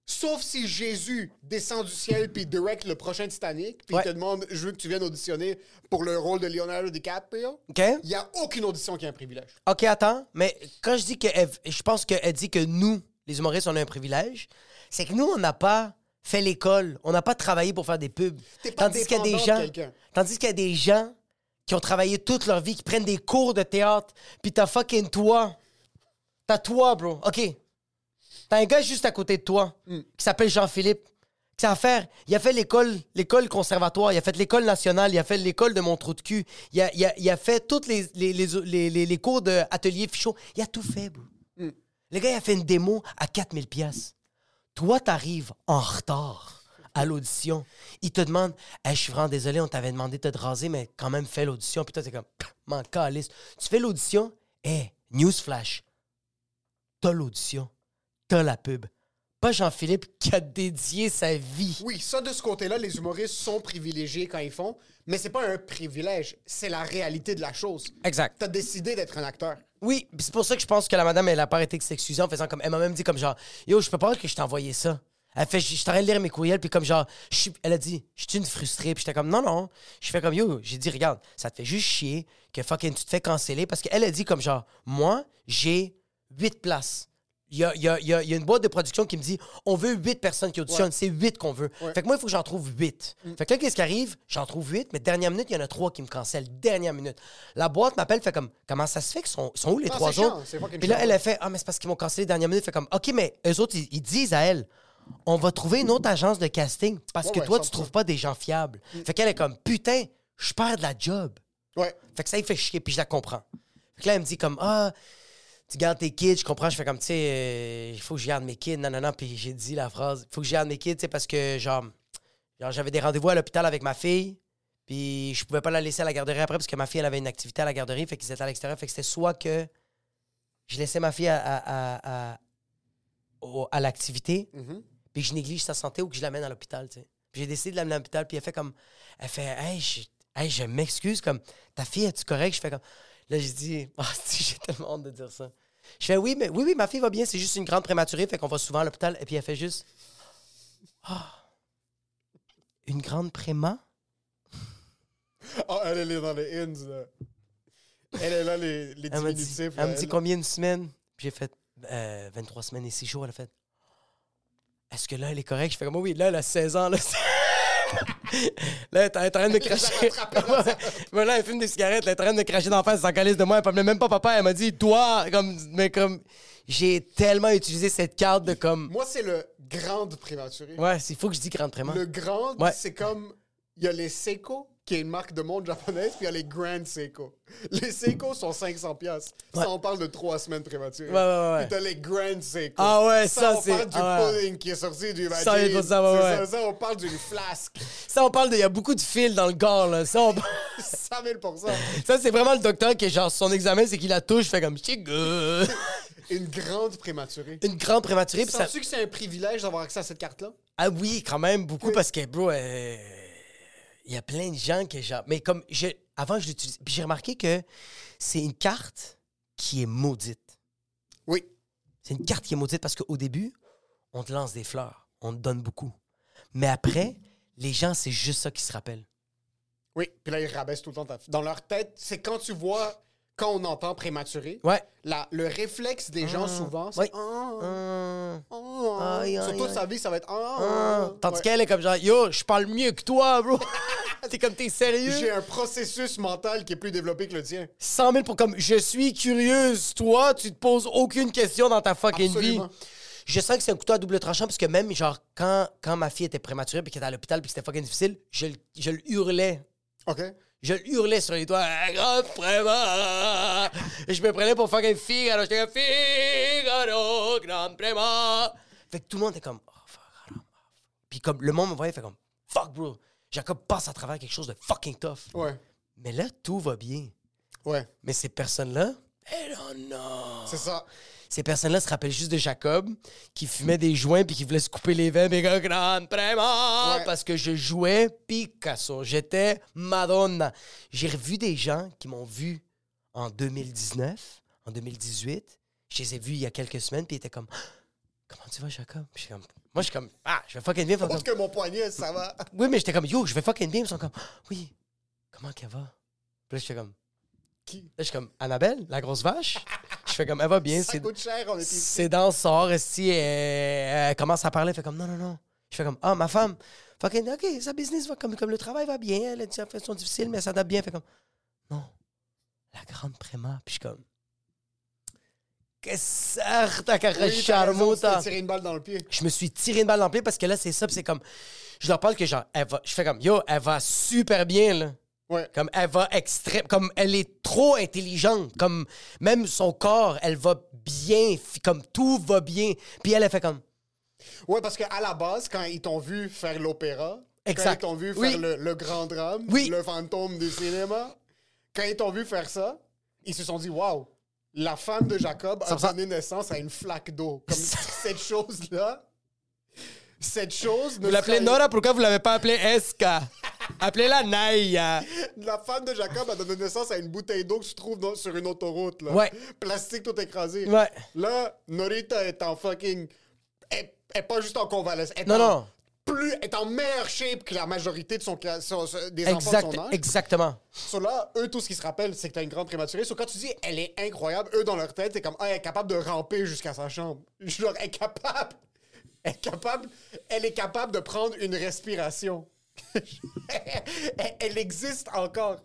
Speaker 4: Sauf si Jésus descend du ciel puis direct le prochain Titanic, puis
Speaker 3: Ouais.
Speaker 4: il te demande Je veux que tu viennes auditionner pour le rôle de Leonardo DiCaprio.
Speaker 3: OK?
Speaker 4: Il n'y a aucune audition qui est un privilège.
Speaker 3: OK, attends. Mais quand je dis que... elle- je pense qu'elle dit que nous, les humoristes, on a un privilège, c'est que nous, on n'a pas fait l'école. On n'a pas travaillé pour faire des pubs.
Speaker 4: Pas
Speaker 3: Tandis qu'il y a des
Speaker 4: de
Speaker 3: gens... Tandis qu'il y a des gens qui ont travaillé toute leur vie, qui prennent des cours de théâtre, puis t'as fucking toi. T'as toi, bro. OK. T'as un gars juste à côté de toi
Speaker 4: Hmm.
Speaker 3: qui s'appelle Jean-Philippe. Qui a faire. Il a fait l'école, l'école conservatoire, il a fait l'école nationale, il a fait l'école de mon trou de cul, il a, il a- il a fait tous les, les, les, les- les- cours d'atelier Fichot. Il a tout fait, bro.
Speaker 4: Hmm.
Speaker 3: Le gars, il a fait une démo à 4000 pièces. Toi, t'arrives en retard à l'audition. Il te demande Hey, Je suis vraiment désolé, on t'avait demandé de te raser, mais quand même, fais l'audition. Puis toi, t'es comme Pff, M'en calisse. Tu fais l'audition. Hé, newsflash. T'as l'audition. T'as la pub. Pas Jean-Philippe qui a dédié sa vie.
Speaker 4: Oui, ça, de ce côté-là, les humoristes sont privilégiés quand ils font, mais c'est pas un privilège, c'est la réalité de la chose.
Speaker 3: Exact.
Speaker 4: T'as décidé d'être un acteur.
Speaker 3: Oui, pis c'est pour ça que je pense que la madame, elle a pas arrêté de s'excuser en faisant comme. Elle m'a même dit comme genre, yo, je peux pas que je t'ai envoyé ça. Elle fait, je train de lire mes courriels, puis comme genre, je elle a dit, je suis une frustrée, puis j'étais comme, non, non. Je fais comme, yo, j'ai dit, regarde, ça te fait juste chier que fucking tu te fais canceller, parce qu'elle a dit comme genre, moi, j'ai huit places. Il y a, il y a- il y a- une boîte de production qui me dit on veut huit personnes qui auditionnent,
Speaker 4: Ouais.
Speaker 3: c'est huit qu'on veut.
Speaker 4: Ouais.
Speaker 3: Fait que moi, il faut que j'en trouve huit. Fait que là, qu'est-ce qui arrive? J'en trouve huit, mais dernière minute, il y en a trois qui me cancellent. Dernière minute. La boîte m'appelle, fait comme comment ça se fait qu'ils sont, ils sont où les
Speaker 4: Non,
Speaker 3: trois autres? Puis là, elle a fait ah, mais c'est parce qu'ils m'ont cancellé dernière minute. Fait comme ok, mais eux autres, ils, ils disent à elle on va trouver une autre agence de casting parce
Speaker 4: Ouais,
Speaker 3: que toi, tu
Speaker 4: 100%.
Speaker 3: trouves pas des gens fiables. Fait qu'elle est comme putain, je perds de la job.
Speaker 4: Ouais.
Speaker 3: Fait que ça, il fait chier, puis je la comprends. Fait que là, elle me dit comme, ah, tu gardes tes kids, je comprends. Je fais comme, tu sais, euh, il faut que je garde mes kids, non, non, non. Puis j'ai dit la phrase, il faut que je garde mes kids, tu sais, parce que, genre, genre, j'avais des rendez-vous à l'hôpital avec ma fille, puis je pouvais pas la laisser à la garderie après, parce que ma fille, elle avait une activité à la garderie, fait qu'ils étaient à l'extérieur. Fait que c'était soit que je laissais ma fille à, à, à, à- l'activité,
Speaker 4: Mhm.
Speaker 3: puis que je néglige sa santé ou que je l'amène à l'hôpital, tu sais. Puis j'ai décidé de l'amener à l'hôpital, puis elle fait comme... Elle fait, hey, je, hey, je m'excuse, comme, ta fille, es-tu correct? Je fais comme... Là, j'ai dit, ah, si, j'ai tellement hâte de dire ça. Je fais, oui, mais oui, oui, ma fille va bien, c'est juste une grande prématurée, fait qu'on va souvent à l'hôpital. Et puis elle fait juste, ah, une grande préma?
Speaker 4: Ah, elle, elle est dans les ins, là. Elle est là, les, les
Speaker 3: Elle m'a dit,
Speaker 4: diminutifs.
Speaker 3: elle me dit combien de semaines? Puis j'ai fait, euh, 23 semaines et 6 jours. Elle a fait, est-ce que là, elle est correcte? Je fais comme, oui, là, elle a 16 ans, là. Là, elle est en train de cracher. Mais là, elle fume des cigarettes, elle est en train de cracher d'en face, elle s'en calisse de moi. Elle m'appelait même pas papa, elle m'a dit, toi, comme, mais comme, j'ai tellement utilisé cette carte de comme,
Speaker 4: Moi, c'est le grande prématuré.
Speaker 3: ouais, il faut que je dise grande préma.
Speaker 4: Le grand,
Speaker 3: Ouais.
Speaker 4: c'est comme. Il y a les Seiko, qui est une marque de montre japonaise, puis il y a les Grand Seiko. Les Seiko sont 500$. piastres.
Speaker 3: Ouais.
Speaker 4: Ça, on parle de trois semaines prématurées.
Speaker 3: Ouais, ouais, ouais.
Speaker 4: Puis t'as les Grand Seiko.
Speaker 3: Ah ouais, ça,
Speaker 4: on
Speaker 3: c'est-
Speaker 4: parle du
Speaker 3: ah ouais.
Speaker 4: pudding qui est sorti du
Speaker 3: Ça, faut ça, ouais, ouais.
Speaker 4: ça, ça, on parle d'une flasque.
Speaker 3: Ça, on parle de, il y a beaucoup de fils dans le corps, là. Ça, on-
Speaker 4: 100 000
Speaker 3: ça c'est vraiment le docteur qui, genre, son examen, c'est qu'il la touche, fait comme.
Speaker 4: Une grande prématurée.
Speaker 3: Une grande prématurée, ça.
Speaker 4: Sens-tu que c'est un privilège d'avoir accès à cette carte-là?
Speaker 3: Ah oui, quand même, beaucoup, parce que, bro, euh, il y a plein de gens que genre. Mais comme, je, avant, je l'utilisais. Puis j'ai remarqué que c'est une carte qui est maudite.
Speaker 4: Oui.
Speaker 3: C'est une carte qui est maudite parce qu'au début, on te lance des fleurs, on te donne beaucoup. Mais après, les gens, c'est juste ça qui se rappellent.
Speaker 4: Oui. Puis là, ils rabaissent tout le temps ta Dans leur tête, c'est quand tu vois, quand on entend prématuré,
Speaker 3: Ouais.
Speaker 4: la- le réflexe des gens souvent, c'est. Ah, ah. Sur toute sa vie, ça va être. Ah, ah.
Speaker 3: Tandis
Speaker 4: Ouais.
Speaker 3: qu'elle est comme genre, yo, je parle mieux que toi, bro. T'es comme, t'es sérieux?
Speaker 4: J'ai un processus mental qui est plus développé que le tien.
Speaker 3: 100 000 pour comme, je suis curieuse. Toi, tu te poses aucune question dans ta fucking
Speaker 4: Absolument.
Speaker 3: vie. Je sens que c'est un couteau à double tranchant parce que même, genre, quand, quand ma fille était prématurée puis qu'elle était à l'hôpital puis que c'était fucking difficile, je, le- je le hurlais.
Speaker 4: OK?
Speaker 3: Je hurlais sur les préma! Et je me prenais pour fucking Figaro. J'étais comme Figaro, grande préma! Fait que tout le monde était comme, oh, fuck, Puis comme le monde me voyait, fait comme, fuck, bro. Jacob passe à travers quelque chose de fucking tough.
Speaker 4: Ouais.
Speaker 3: Mais là, tout va bien.
Speaker 4: Ouais.
Speaker 3: Mais ces personnes-là, elles don't know.
Speaker 4: C'est ça.
Speaker 3: Ces personnes-là se rappellent juste de Jacob qui fumait des joints puis qui voulait se couper les veines. Mais préma!
Speaker 4: Ouais.
Speaker 3: Parce que je jouais Picasso. J'étais Madonna. J'ai revu des gens qui m'ont vu en 2019, en 2018. Je les ai vus il y a quelques semaines puis ils étaient comme Comment tu vas, Jacob? Puis je comme, Moi, je suis comme Ah, je vais fucking bien.
Speaker 4: Parce
Speaker 3: comme,
Speaker 4: que mon poignet, ça va.
Speaker 3: Oui, mais j'étais comme Yo, je vais fucking bien. Ils sont comme Oui, comment qu'elle va? Puis là, j'étais comme
Speaker 4: Qui?
Speaker 3: Là, je suis comme Annabelle, la grosse vache. Fais comme Elle va bien.
Speaker 4: Ça
Speaker 3: c'est-
Speaker 4: coûte cher, on est ici.
Speaker 3: ses dents sortent, si elle, elle commence à parler, elle fait comme non, non, non. Je fais comme ah, ma femme, fucking, ok, sa business va comme, comme le travail va bien, des situations difficiles, mais elle s'adapte bien. Fait comme non, la grande préma. Puis je suis comme que certes, ta
Speaker 4: Oui, t'as raison,
Speaker 3: charmota.
Speaker 4: tu t'es tiré une balle dans le pied.
Speaker 3: Je me suis tiré une balle dans le pied parce que là, c'est ça, c'est comme. Je leur parle que genre, elle va. Je fais comme yo, elle va super bien, là.
Speaker 4: Ouais.
Speaker 3: Comme elle va extrême, comme elle est trop intelligente, comme même son corps, elle va bien, comme tout va bien. Puis elle, elle fait comme,
Speaker 4: Ouais, parce qu'à la base, quand ils t'ont vu faire l'opéra, quand ils t'ont vu
Speaker 3: Oui.
Speaker 4: faire le, le grand drame,
Speaker 3: Oui.
Speaker 4: le fantôme du cinéma, quand ils t'ont vu faire ça, ils se sont dit Waouh, la femme de Jacob a donné naissance à une flaque d'eau. Comme cette chose-là, cette chose. ne
Speaker 3: vous l'appelez
Speaker 4: sera-
Speaker 3: Nora, pourquoi vous l'avez pas appelée Eska? Appelez-la Naya.
Speaker 4: La femme de Jacob a donné naissance à une bouteille d'eau que tu trouves dans- sur une autoroute. Là.
Speaker 3: Ouais.
Speaker 4: Plastique tout écrasé.
Speaker 3: Ouais.
Speaker 4: Là, Norita est en fucking. Elle elle est pas juste en convalescence. Elle est
Speaker 3: Non,
Speaker 4: en
Speaker 3: non.
Speaker 4: Plus, elle est en meilleure shape que la majorité de son, son- son- des enfants
Speaker 3: Exact,
Speaker 4: de son âge.
Speaker 3: exactement.
Speaker 4: So là, eux, tout ce qu'ils se rappellent, c'est que t'as une grande prématurée. So quand tu dis elle est incroyable, eux, dans leur tête, c'est comme ah, elle est capable de ramper jusqu'à sa chambre. Genre, elle est capable. Elle est capable. Elle est capable de prendre une respiration. elle, existe encore.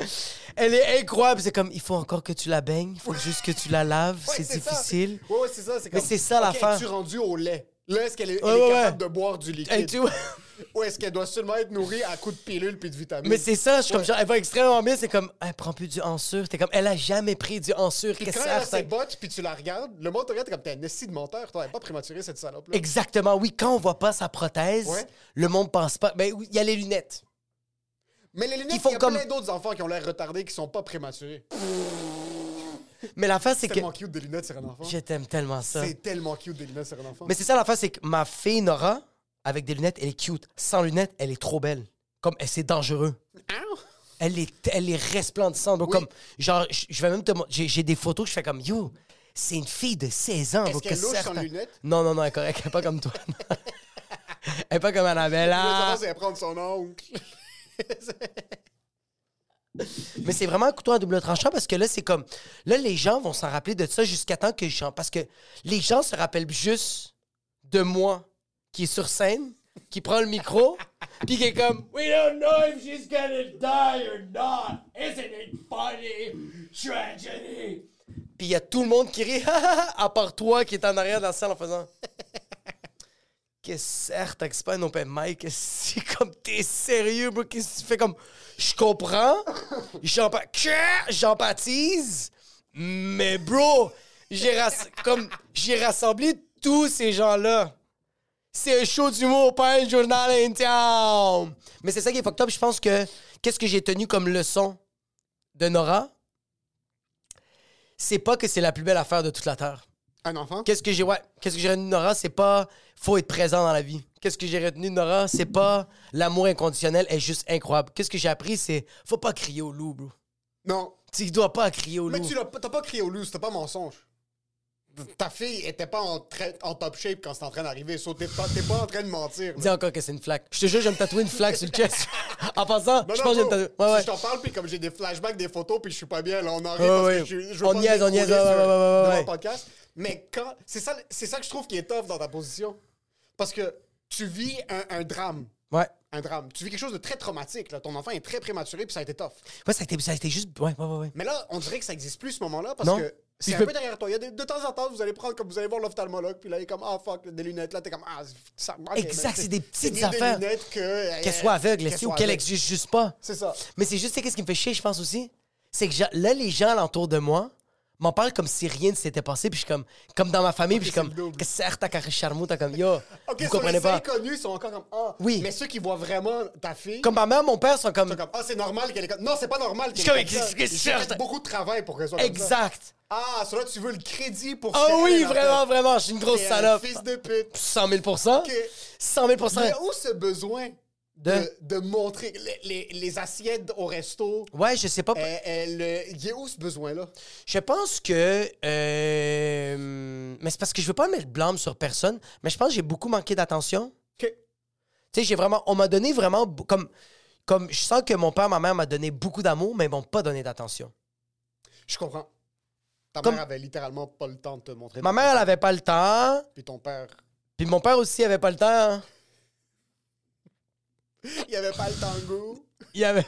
Speaker 3: Elle est incroyable. C'est comme, il faut encore que tu la baignes, il faut juste que tu la laves,
Speaker 4: Ouais,
Speaker 3: c'est
Speaker 4: ça.
Speaker 3: difficile.
Speaker 4: Ouais, ouais, c'est ça. c'est
Speaker 3: Mais
Speaker 4: comme,
Speaker 3: c'est ça,
Speaker 4: ok,
Speaker 3: l'affaire.
Speaker 4: Es-tu rendu au lait? Là, est-ce qu'elle est, elle est capable de boire du liquide?
Speaker 3: Hey, tu?
Speaker 4: Ou est-ce qu'elle doit seulement être nourrie à coups de pilules puis de vitamines?
Speaker 3: Mais c'est ça, je suis comme
Speaker 4: Ouais.
Speaker 3: genre, elle va extrêmement bien, c'est comme, elle prend plus du ensure. T'es comme, elle a jamais pris du ensure.
Speaker 4: Puis quand elle a ses bottes puis tu la regardes, le monde te regarde t'es comme t'es un esti de menteur, toi, elle est pas prématurée cette salope là.
Speaker 3: Exactement, oui. Quand on voit pas sa prothèse,
Speaker 4: Ouais.
Speaker 3: le monde pense pas. Ben, oui, il y a les lunettes.
Speaker 4: Mais les lunettes, il y a
Speaker 3: comme-
Speaker 4: plein d'autres enfants qui ont l'air retardés qui sont pas prématurés.
Speaker 3: Mais l'affaire, c'est
Speaker 4: C'est
Speaker 3: que.
Speaker 4: tellement cute des lunettes sur un enfant.
Speaker 3: Je t'aime tellement ça.
Speaker 4: C'est tellement cute des lunettes sur un enfant.
Speaker 3: Mais c'est ça l'affaire, c'est que ma fille Nora, avec des lunettes, elle est cute. Sans lunettes, elle est trop belle. Comme, elle, c'est dangereux. Elle est, elle est resplendissante. Donc,
Speaker 4: Oui.
Speaker 3: comme, genre, je je vais même te mon- j'ai, j'ai des photos, je fais comme, yo, c'est une fille de 16 ans.
Speaker 4: Est-ce
Speaker 3: donc
Speaker 4: qu'elle
Speaker 3: que
Speaker 4: louche sans
Speaker 3: certains-
Speaker 4: lunettes?
Speaker 3: Non, non, non, elle est correcte. Elle est pas comme toi. elle est pas comme Annabelle.
Speaker 4: Je veux
Speaker 3: ah.
Speaker 4: savoir si elle prend son oncle.
Speaker 3: Mais c'est vraiment un couteau à double tranchant parce que là, c'est comme. Là, les gens vont s'en rappeler de ça jusqu'à temps que je. Parce que les gens se rappellent juste de moi qui est sur scène, qui prend le micro, puis qui est comme We don't know if she's gonna die or not. Isn't it funny? Tragedy. Puis il y a tout le monde qui rit, à part toi qui est en arrière de la salle en faisant. Que certes, que c'est pas un open mic, c'est comme t'es sérieux, bro. Qu'est-ce que tu fais comme. Je comprends, j'empathise, mais bro, j'ai rass- comme j'ai rassemblé tous ces gens-là. C'est un show d'humour, pas un journal interne. Mais c'est ça qui est fucked up. Je pense que qu'est-ce que j'ai tenu comme leçon de Nora, c'est pas que c'est la plus belle affaire de toute la terre.
Speaker 4: Un enfant?
Speaker 3: Qu'est-ce que j'ai ouais, qu'est-ce que j'ai retenu de Nora, c'est pas faut être présent dans la vie. Qu'est-ce que j'ai retenu de Nora, c'est pas l'amour inconditionnel est juste incroyable. Qu'est-ce que j'ai appris, c'est faut pas crier au loup, bro.
Speaker 4: Non.
Speaker 3: Tu dois pas crier au
Speaker 4: Mais
Speaker 3: loup.
Speaker 4: tu l'as pas- t'as pas crié au loup, c'était pas mensonge. Ta fille était pas en, top shape quand c'était en train d'arriver, so t'es pas, en train de mentir. là.
Speaker 3: Dis encore que c'est une flaque. Je te jure, je me tatouer une flaque sur le chest. en passant,
Speaker 4: Non,
Speaker 3: je
Speaker 4: non,
Speaker 3: pense que je. Ouais, ouais.
Speaker 4: Si je t'en parle, puis comme j'ai des flashbacks, des photos, puis je suis pas bien, là, on en rit
Speaker 3: Ouais,
Speaker 4: parce que je, je veux
Speaker 3: On niaise, on niaise, ouais,
Speaker 4: podcast. Mais quand... C'est ça, c'est ça que je trouve qui est tough dans ta position. Parce que tu vis un, un drame.
Speaker 3: Ouais.
Speaker 4: Un drame. Tu vis quelque chose de très traumatique. Là. Ton enfant est très prématuré, puis ça a été tough.
Speaker 3: Ouais, ça a été, ça a été juste. Ouais, ouais, ouais. ouais.
Speaker 4: Mais là, on dirait que ça n'existe plus ce moment-là parce que c'est un
Speaker 3: peux-
Speaker 4: peu derrière toi. Il y a de temps en temps, vous allez prendre comme vous allez voir l'ophtalmologue, puis là, il est comme ah fuck, des lunettes. Là, t'es comme ah, ça. ok,
Speaker 3: Exact, c'est des petites affaires.
Speaker 4: Des lunettes que.
Speaker 3: Qu'elle soit aveugle, esti, ou qu'elle existe juste pas.
Speaker 4: C'est ça.
Speaker 3: Mais c'est juste, c'est qu'est-ce qui me fait chier, je pense aussi? C'est que là, les gens alentour de moi m'en parlent comme si rien ne s'était passé, puis je suis comme, comme dans ma famille, puis je suis comme, que c'est ta carré charmou, t'as comme, yo,
Speaker 4: Ok,
Speaker 3: vous comprenez
Speaker 4: les
Speaker 3: pas.
Speaker 4: inconnus sont encore comme ah.
Speaker 3: Oui.
Speaker 4: Mais ceux qui voient vraiment ta fille.
Speaker 3: Comme ma mère, mon père sont comme,
Speaker 4: sont comme, ah, c'est normal qu'elle est comme. Non, c'est pas normal qu'elle est comme
Speaker 3: comme,
Speaker 4: ça. beaucoup de travail pour qu'elle soit comme ça.
Speaker 3: exact.
Speaker 4: Ah, cela tu veux le crédit pour
Speaker 3: Ah oui, vraiment, vraiment, je suis une grosse
Speaker 4: un
Speaker 3: salope.
Speaker 4: Fils de pute.
Speaker 3: 100 000
Speaker 4: Ok.
Speaker 3: 100 000
Speaker 4: Mais où ce besoin de,
Speaker 3: De-
Speaker 4: de montrer les, les- les assiettes au resto?
Speaker 3: Ouais, je sais pas.
Speaker 4: euh, euh, le- Il est où ce besoin-là?
Speaker 3: Je pense que. euh, mais c'est parce que je veux pas mettre le blâme sur personne, mais je pense que j'ai beaucoup manqué d'attention.
Speaker 4: Ok.
Speaker 3: Tu sais, j'ai vraiment. On m'a donné vraiment. Comme, comme je sens que mon père, ma mère m'a donné beaucoup d'amour, mais ils m'ont pas donné d'attention.
Speaker 4: Je comprends. Ta
Speaker 3: Comme-
Speaker 4: mère avait littéralement pas le temps de te montrer.
Speaker 3: Ma mère, elle avait pas le temps,
Speaker 4: Puis ton père,
Speaker 3: puis mon père aussi avait pas le temps.
Speaker 4: Il avait pas le tango.
Speaker 3: Il avait.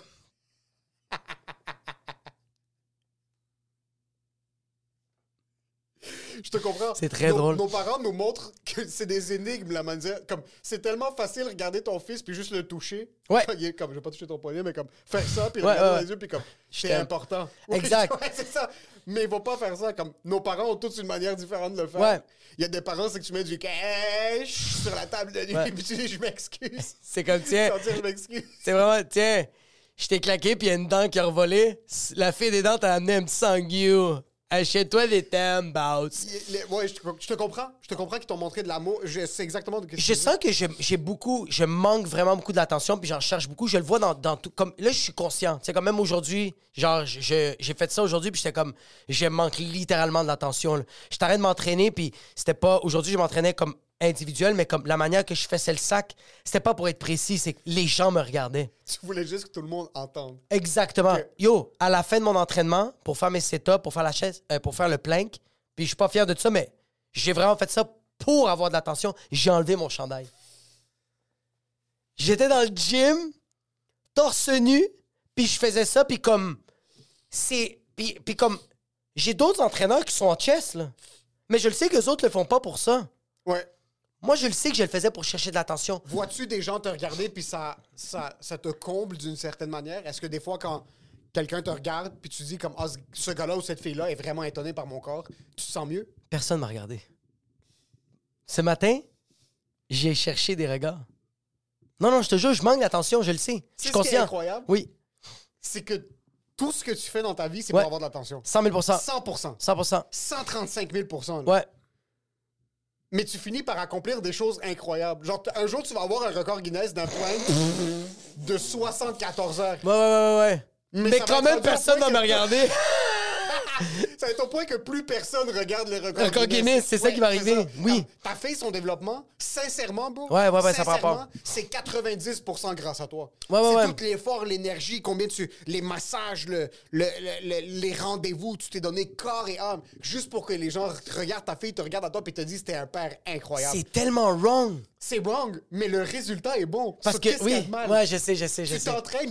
Speaker 4: Je te comprends.
Speaker 3: C'est très
Speaker 4: Nos-
Speaker 3: drôle.
Speaker 4: Nos parents nous montrent que c'est des énigmes, la manière. Comme, c'est tellement facile de regarder ton fils puis juste le toucher.
Speaker 3: Ouais.
Speaker 4: Il est comme, je vais pas toucher ton poignet, mais comme, faire ça puis
Speaker 3: Ouais,
Speaker 4: regarder
Speaker 3: ouais,
Speaker 4: dans les yeux puis comme, c'est important. Oui,
Speaker 3: Exact.
Speaker 4: ouais, c'est ça. Mais ils vont pas faire ça. Comme, nos parents ont tous une manière différente de le faire.
Speaker 3: Ouais.
Speaker 4: Il y a des parents, c'est que tu mets du cash sur la table de nuit puis tu dis, je m'excuse.
Speaker 3: C'est comme, tiens,
Speaker 4: dire, je m'excuse.
Speaker 3: c'est vraiment, tiens, je t'ai claqué, puis il y a une dent qui a revolé. La fille des dents t'a amené un petit sanguillou. Achète-toi des Tambouts.
Speaker 4: Ouais, je te, je te comprends. Je te comprends qu'ils t'ont montré de l'amour. Je sais exactement de que
Speaker 3: Je sens que j'ai beaucoup, je manque vraiment beaucoup d'attention, puis j'en cherche beaucoup. Je le vois dans, dans tout. Comme, là, je suis conscient. Tu sais, quand même aujourd'hui, genre, j'ai fait ça aujourd'hui, puis j'étais comme, je manque littéralement de l'attention. Je t'arrête de m'entraîner, puis c'était pas. Aujourd'hui, je m'entraînais comme individuel, mais comme la manière que je faisais le sac, c'était pas pour être précis, c'est que les gens me regardaient.
Speaker 4: Tu voulais juste que tout le monde entende.
Speaker 3: Exactement. Yo, à la fin de mon entraînement, pour faire mes setups, pour faire la chaise, euh, pour faire le plank, puis je suis pas fier de ça, mais j'ai vraiment fait ça pour avoir de l'attention. J'ai enlevé mon chandail. J'étais dans le gym, torse nu, puis je faisais ça, puis comme. C'est. Puis, puis comme. J'ai d'autres entraîneurs qui sont en chess, là. Mais je le sais que les autres le font pas pour ça.
Speaker 4: Ouais.
Speaker 3: Moi, je le sais que je le faisais pour chercher de l'attention.
Speaker 4: Vois-tu des gens te regarder puis ça, ça, ça te comble d'une certaine manière? Est-ce que des fois, quand quelqu'un te regarde puis tu dis comme ah, ce- ce gars-là ou cette fille-là est vraiment étonné par mon corps, tu te sens mieux?
Speaker 3: Personne m'a regardé. Ce matin, j'ai cherché des regards. Non, non, je te jure, je manque d'attention, je le sais. Je
Speaker 4: C'est
Speaker 3: suis
Speaker 4: ce qui est
Speaker 3: conscient.
Speaker 4: incroyable.
Speaker 3: Oui,
Speaker 4: C'est que tout ce que tu fais dans ta vie, c'est
Speaker 3: Ouais.
Speaker 4: pour avoir de l'attention.
Speaker 3: 100 000
Speaker 4: 100
Speaker 3: 100
Speaker 4: 135 000 là.
Speaker 3: Ouais.
Speaker 4: Mais tu finis par accomplir des choses incroyables. Genre, un jour, tu vas avoir un record Guinness d'un point de 74 heures.
Speaker 3: Ouais, ouais, ouais, ouais.
Speaker 4: Mais
Speaker 3: quand même, personne va me regarder.
Speaker 4: Ça va être au point que plus personne regarde le record
Speaker 3: Record Guinness, c'est ça qui va arriver.
Speaker 4: ça.
Speaker 3: Oui.
Speaker 4: Comme Ta fille, son développement, sincèrement, bro.
Speaker 3: Ouais, ouais, ouais, ça prend pas.
Speaker 4: C'est 90% grâce à toi.
Speaker 3: Ouais, ouais,
Speaker 4: c'est
Speaker 3: ouais.
Speaker 4: tout l'effort, l'énergie, combien tu. Les massages, le, le- le- le- les rendez-vous, tu t'es donné corps et âme juste pour que les gens regardent ta fille, te regardent à toi et te disent t'es un père incroyable.
Speaker 3: C'est tellement wrong.
Speaker 4: C'est wrong, mais le résultat est bon.
Speaker 3: Parce
Speaker 4: So,
Speaker 3: que,
Speaker 4: a
Speaker 3: oui,
Speaker 4: mal?
Speaker 3: ouais, je sais, je sais, je
Speaker 4: Tu
Speaker 3: sais.
Speaker 4: t'entraînes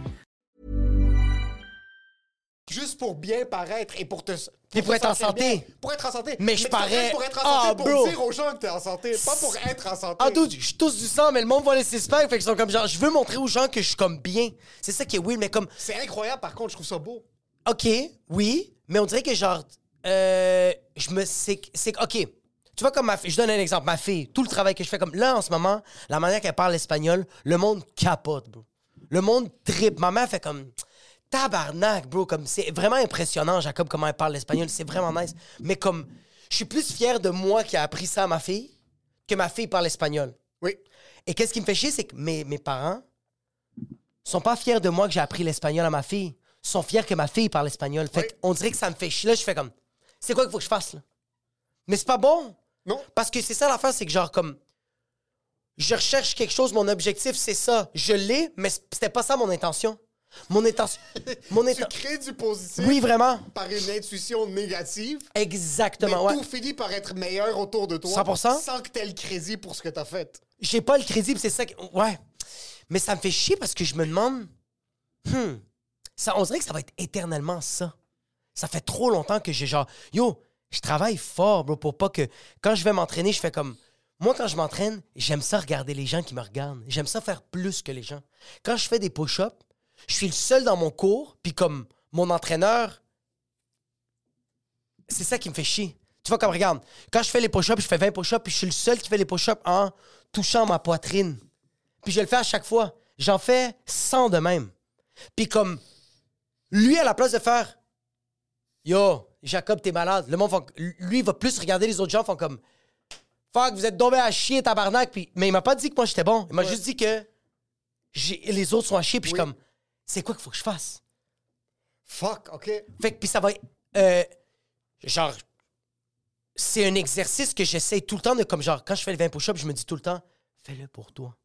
Speaker 4: pour bien paraître et pour te.
Speaker 3: Pour
Speaker 4: te
Speaker 3: être en santé.
Speaker 4: bien. Pour être en santé.
Speaker 3: Mais je parais-
Speaker 4: Pour être en
Speaker 3: Ah,
Speaker 4: santé, pour
Speaker 3: bro.
Speaker 4: dire aux gens que t'es en santé, pas pour être en santé.
Speaker 3: Ah, dude, je tousse du sang, mais le monde voit les six fait qu'ils sont comme genre, je veux montrer aux gens que je suis comme bien. C'est ça qui est weird, mais comme,
Speaker 4: C'est incroyable, par contre, je trouve ça beau.
Speaker 3: OK, oui, mais on dirait que genre, euh, je me, c'est, c'est, OK. Tu vois, comme ma fille, je donne un exemple, ma fille, tout le travail que je fais, comme là, en ce moment, la manière qu'elle parle espagnol, le monde capote, bro. Le monde tripe. Ma mère fait comme, tabarnak, bro, comme, c'est vraiment impressionnant, Jacob, comment elle parle l'espagnol, c'est vraiment nice. Mais comme, je suis plus fier de moi qui a appris ça à ma fille que ma fille parle espagnol.
Speaker 4: Oui.
Speaker 3: Et qu'est-ce qui me fait chier, c'est que mes, mes parents sont pas fiers de moi que j'ai appris l'espagnol à ma fille. Ils sont fiers que ma fille parle espagnol. Fait
Speaker 4: Oui.
Speaker 3: qu'on dirait que ça me fait chier. Là, je fais comme, c'est quoi qu'il faut que je fasse, là? Mais c'est pas bon.
Speaker 4: Non.
Speaker 3: Parce que c'est ça l'affaire, c'est que genre comme, je recherche quelque chose, mon objectif, c'est ça. Je l'ai, mais c'était pas ça mon intention. Mon intention... mon
Speaker 4: Tu crées du positif
Speaker 3: Oui, vraiment.
Speaker 4: par une intuition négative. Mais
Speaker 3: Exactement, ouais.
Speaker 4: tout finit par être meilleur autour de toi.
Speaker 3: 100%.
Speaker 4: Sans que t'aies le crédit pour ce que t'as fait.
Speaker 3: j'ai pas le crédit, c'est ça que. Ouais. Mais ça me fait chier parce que je me demande. Hmm. Ça, on dirait que ça va être éternellement ça. Ça fait trop longtemps que j'ai genre. Yo, je travaille fort, bro, pour pas que. Quand je vais m'entraîner, je fais comme. Moi, quand je m'entraîne, j'aime ça regarder les gens qui me regardent. J'aime ça faire plus que les gens. Quand je fais des push-ups, je suis le seul dans mon cours, puis comme mon entraîneur, c'est ça qui me fait chier. Tu vois, comme regarde, quand je fais les push-ups, je fais 20 push-ups, puis je suis le seul qui fait les push-ups en touchant ma poitrine. Puis je le fais à chaque fois. J'en fais 100 de même. Puis comme, lui, à la place de faire Yo, Jacob, t'es malade, le monde, font- lui, il va plus regarder les autres gens, font comme Fuck, vous êtes tombé à chier, tabarnak. Puis, mais il m'a pas dit que moi j'étais bon. Il m'a juste dit que les autres sont à chier, puis je suis comme C'est quoi qu'il faut que je fasse?
Speaker 4: Fuck, OK.
Speaker 3: Fait que, puis ça va. euh, genre, c'est un exercice que j'essaie tout le temps de. Comme genre, quand je fais le 20 push-ups, je me dis tout le temps, fais-le pour toi.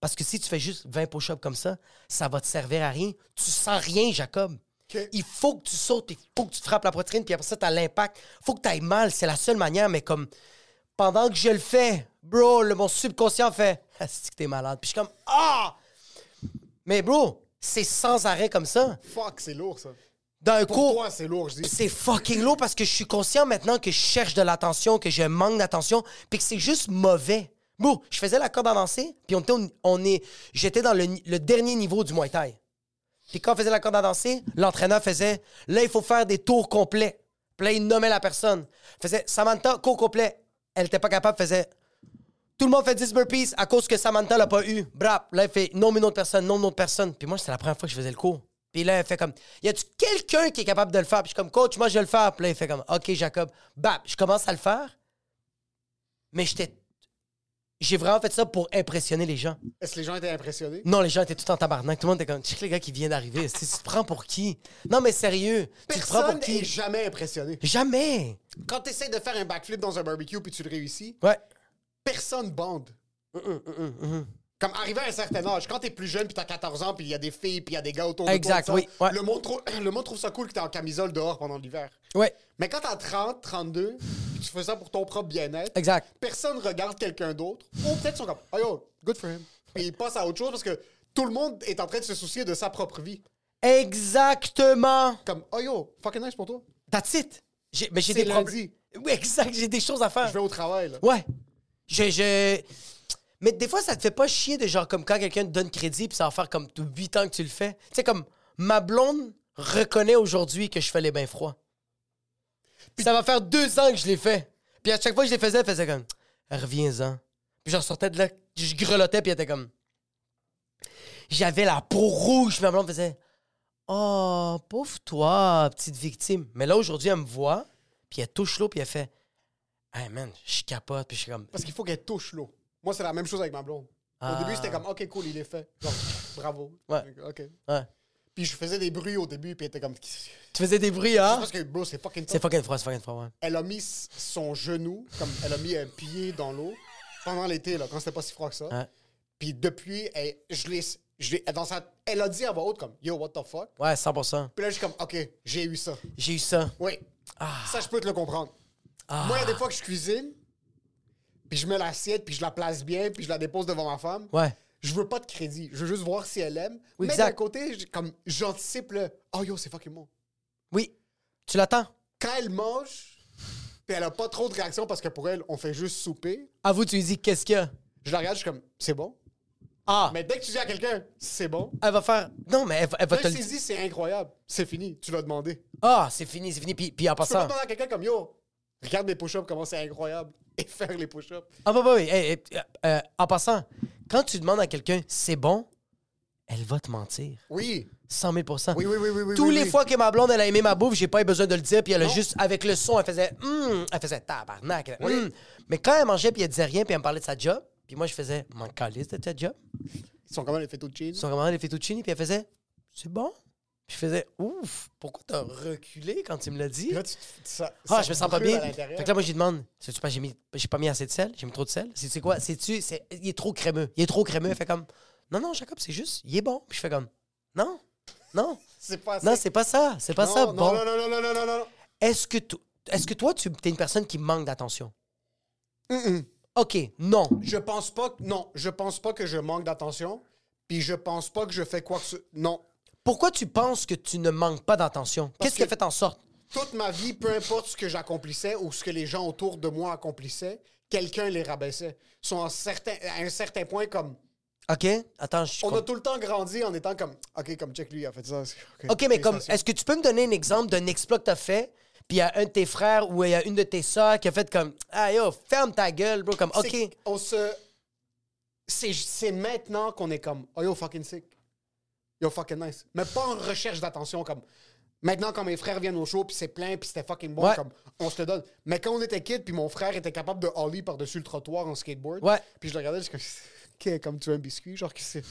Speaker 3: Parce que si tu fais juste 20 push-ups comme ça, ça va te servir à rien. Tu sens rien, Jacob. Il faut que tu sautes, il faut que tu te frappes la poitrine, puis après ça, t'as l'impact. faut que tu ailles mal. C'est la seule manière, mais comme pendant que je le fais, bro, le, mon subconscient fait Ah, c'est que t'es malade. Puis je suis comme Ah! Mais bro, c'est sans arrêt comme ça.
Speaker 4: Fuck, c'est lourd, ça.
Speaker 3: Dans un
Speaker 4: Pour
Speaker 3: cours.
Speaker 4: toi, c'est lourd, je dis?
Speaker 3: C'est fucking lourd parce que je suis conscient maintenant que je cherche de l'attention, que je manque d'attention, puis que c'est juste mauvais. Bon, je faisais la corde à danser, puis on était, au- on est, j'étais dans le, ni- le dernier niveau du Muay Thai. Puis quand on faisait la corde à danser, l'entraîneur faisait, là, il faut faire des tours complets. Puis là, il nommait la personne. Il faisait, Samantha, cours complet. Elle était pas capable, faisait, tout le monde fait 10 burpees à cause que Samantha l'a pas eu. Brap. Là, il fait non, mais une autre personne, non, une autre personne. Puis moi, c'était la première fois que je faisais le cours. Puis là, elle fait comme, y a-tu quelqu'un qui est capable de le faire? Puis je suis comme, coach, moi, je vais le faire. Puis là, il fait comme, OK, Jacob. Bap. Je commence à le faire. Mais j'étais. J'ai vraiment fait ça pour impressionner les gens.
Speaker 4: Est-ce que les gens étaient impressionnés?
Speaker 3: Non, les gens étaient tout en tabarnak. Tout le monde était comme, check les gars qui viennent d'arriver. Tu te prends pour qui? Non, mais sérieux. Tu te prends
Speaker 4: Personne
Speaker 3: pour
Speaker 4: n'est
Speaker 3: qui?
Speaker 4: jamais impressionné.
Speaker 3: Jamais.
Speaker 4: Quand tu essaies de faire un backflip dans un barbecue puis tu le réussis,
Speaker 3: Ouais.
Speaker 4: Personne bande. Comme arrivé à un certain âge, quand t'es plus jeune puis t'as 14 ans puis il y a des filles puis il y a des gars autour de
Speaker 3: Exact,
Speaker 4: toi,
Speaker 3: oui, ouais.
Speaker 4: le, monde trouve, le monde trouve ça cool que t'es en camisole dehors pendant l'hiver.
Speaker 3: Ouais.
Speaker 4: Mais quand t'as 30, 32, puis tu fais ça pour ton propre bien-être,
Speaker 3: Exact.
Speaker 4: personne regarde quelqu'un d'autre. Ou peut-être ils sont comme, oh yo, good for him. Puis ils passent à autre chose parce que tout le monde est en train de se soucier de sa propre vie.
Speaker 3: Exactement.
Speaker 4: Comme, oh yo, fucking nice pour toi.
Speaker 3: That's it. J'ai- mais j'ai des problèmes. Oui, exact. J'ai des choses à faire.
Speaker 4: Je vais au travail, là.
Speaker 3: Ouais. Je. Mais des fois, ça te fait pas chier de genre comme quand quelqu'un te donne crédit puis ça va faire comme 8 ans que tu le fais. Tu sais, comme ma blonde reconnaît aujourd'hui que je fais les bains froids. Puis ça va faire deux ans que je l'ai fait. Puis à chaque fois que je les faisais, elle faisait comme reviens-en. Puis je ressortais de là, je grelottais puis elle était comme j'avais la peau rouge. Ma blonde faisait oh pauvre toi, petite victime. Mais là aujourd'hui, elle me voit puis elle touche l'eau puis elle fait hey man, je capote puis je suis comme
Speaker 4: Parce qu'il faut qu'elle touche l'eau. Moi, c'est la même chose avec ma blonde.
Speaker 3: Ah.
Speaker 4: Au début, c'était comme, OK, cool, il est fait. Genre, bravo.
Speaker 3: Ouais.
Speaker 4: OK.
Speaker 3: ouais.
Speaker 4: Puis je faisais des bruits au début, puis elle était comme. C'est?
Speaker 3: Tu faisais des bruits, hein?
Speaker 4: parce que, bro, c'est fucking
Speaker 3: C'est
Speaker 4: tough.
Speaker 3: fucking froid, c'est fucking froid, ouais.
Speaker 4: Elle a mis son genou, comme elle a mis un pied dans l'eau pendant l'été, là, quand c'était pas si froid que ça.
Speaker 3: Ouais.
Speaker 4: Puis depuis, elle, je l'ai. je dans sa, elle a dit à voix haute, comme, yo, what the fuck?
Speaker 3: Ouais, 100%.
Speaker 4: Puis là, je suis comme, OK, j'ai eu ça.
Speaker 3: J'ai eu ça.
Speaker 4: Oui. Ça, je peux te le comprendre. Moi, il y a des fois que je cuisine, puis je mets l'assiette, puis je la place bien, puis je la dépose devant ma femme.
Speaker 3: Ouais.
Speaker 4: Je veux pas de crédit. Je veux juste voir si elle aime.
Speaker 3: Oui,
Speaker 4: Mais
Speaker 3: exact.
Speaker 4: d'un côté, j- comme j'anticipe le Oh yo, c'est fucking bon.
Speaker 3: Oui. Tu l'attends?
Speaker 4: Quand elle mange, puis elle a pas trop de réaction parce que pour elle, on fait juste souper,
Speaker 3: À vous, tu lui dis qu'est-ce qu'il y a?
Speaker 4: je la regarde, je suis comme, c'est bon.
Speaker 3: Ah!
Speaker 4: Mais dès que tu dis à quelqu'un, c'est bon,
Speaker 3: Elle va faire. Non, mais elle, va- elle va
Speaker 4: dès
Speaker 3: te
Speaker 4: que
Speaker 3: le
Speaker 4: tu
Speaker 3: dire.
Speaker 4: dis, c'est incroyable, c'est fini, tu l'as demandé.
Speaker 3: Ah, c'est fini, c'est fini. Puis, puis en
Speaker 4: Tu peux pas
Speaker 3: passant.
Speaker 4: demander à quelqu'un comme, yo, regarde mes push-ups, comment c'est incroyable, et faire les push-ups.
Speaker 3: Ah, bah, bah, oui. Hey, hey, euh, euh, en passant, quand tu demandes à quelqu'un c'est bon, elle va te mentir.
Speaker 4: Oui,
Speaker 3: 100 000
Speaker 4: oui, oui, oui, oui. oui
Speaker 3: Tous
Speaker 4: oui,
Speaker 3: les
Speaker 4: oui.
Speaker 3: fois que ma blonde, elle a aimé ma bouffe, j'ai pas eu besoin de le dire, puis elle a juste, avec le son, elle faisait Hum elle faisait tabarnak.
Speaker 4: Oui.
Speaker 3: Hum. Mais quand elle mangeait, puis elle disait rien, puis elle me parlait de sa job, puis moi, je faisais M'en calisse de ta job.
Speaker 4: Ils sont comment les fettuccine?
Speaker 3: Ils sont comment les fettuccini, puis elle faisait C'est bon. Puis je faisais Ouf, pourquoi t'as reculé quand tu me l'as dit?
Speaker 4: Là, tu- ça-
Speaker 3: Ah,
Speaker 4: ça
Speaker 3: je me sens pas bien. Fait que là, moi, je lui demande, sais-tu pas, j'ai mis, j'ai pas mis assez de sel? J'ai mis trop de sel? C'est c'est quoi? C'est-tu, c'est, il est trop crémeux. Il est trop crémeux. Elle fait comme, non, non, Jacob, c'est juste, il est bon. Puis je fais comme, non, non,
Speaker 4: C'est pas
Speaker 3: non,
Speaker 4: assez.
Speaker 3: c'est pas ça. C'est pas
Speaker 4: non,
Speaker 3: ça.
Speaker 4: non,
Speaker 3: bon.
Speaker 4: Non, non, non, non, non, non, non.
Speaker 3: Est-ce que, to- est-ce que toi, tu es une personne qui manque d'attention?
Speaker 4: Mm-mm.
Speaker 3: OK, non.
Speaker 4: Je pense pas que. Non, je pense pas que je manque d'attention. Puis je pense pas que je fais quoi que ce. Non.
Speaker 3: Pourquoi tu penses que tu ne manques pas d'attention? Qu'est-ce qui a fait en sorte?
Speaker 4: Toute ma vie, peu importe ce que j'accomplissais ou ce que les gens autour de moi accomplissaient, quelqu'un les rabaissait. Ils sont en certain- à un certain point comme.
Speaker 3: OK, attends, je
Speaker 4: On a tout le temps grandi en étant comme. OK, comme check lui, il a fait ça.
Speaker 3: OK, mais comme, est-ce que tu peux me donner un exemple d'un exploit que tu as fait, puis il y a un de tes frères ou il y a une de tes soeurs qui a fait comme, ah yo, ferme ta gueule, bro, comme, OK.
Speaker 4: On se. C'est c'est maintenant qu'on est comme. Oh yo, fucking sick. Yo, fucking nice. Mais pas en recherche d'attention comme. Maintenant, quand mes frères viennent au show, puis c'est plein, puis c'était fucking bon,
Speaker 3: Ouais.
Speaker 4: comme on se le donne. Mais quand on était kid, puis mon frère était capable de holly par-dessus le trottoir en skateboard,
Speaker 3: Ouais.
Speaker 4: puis je le regardais, je comme, Ok, comme tu veux un biscuit, genre, que c'est.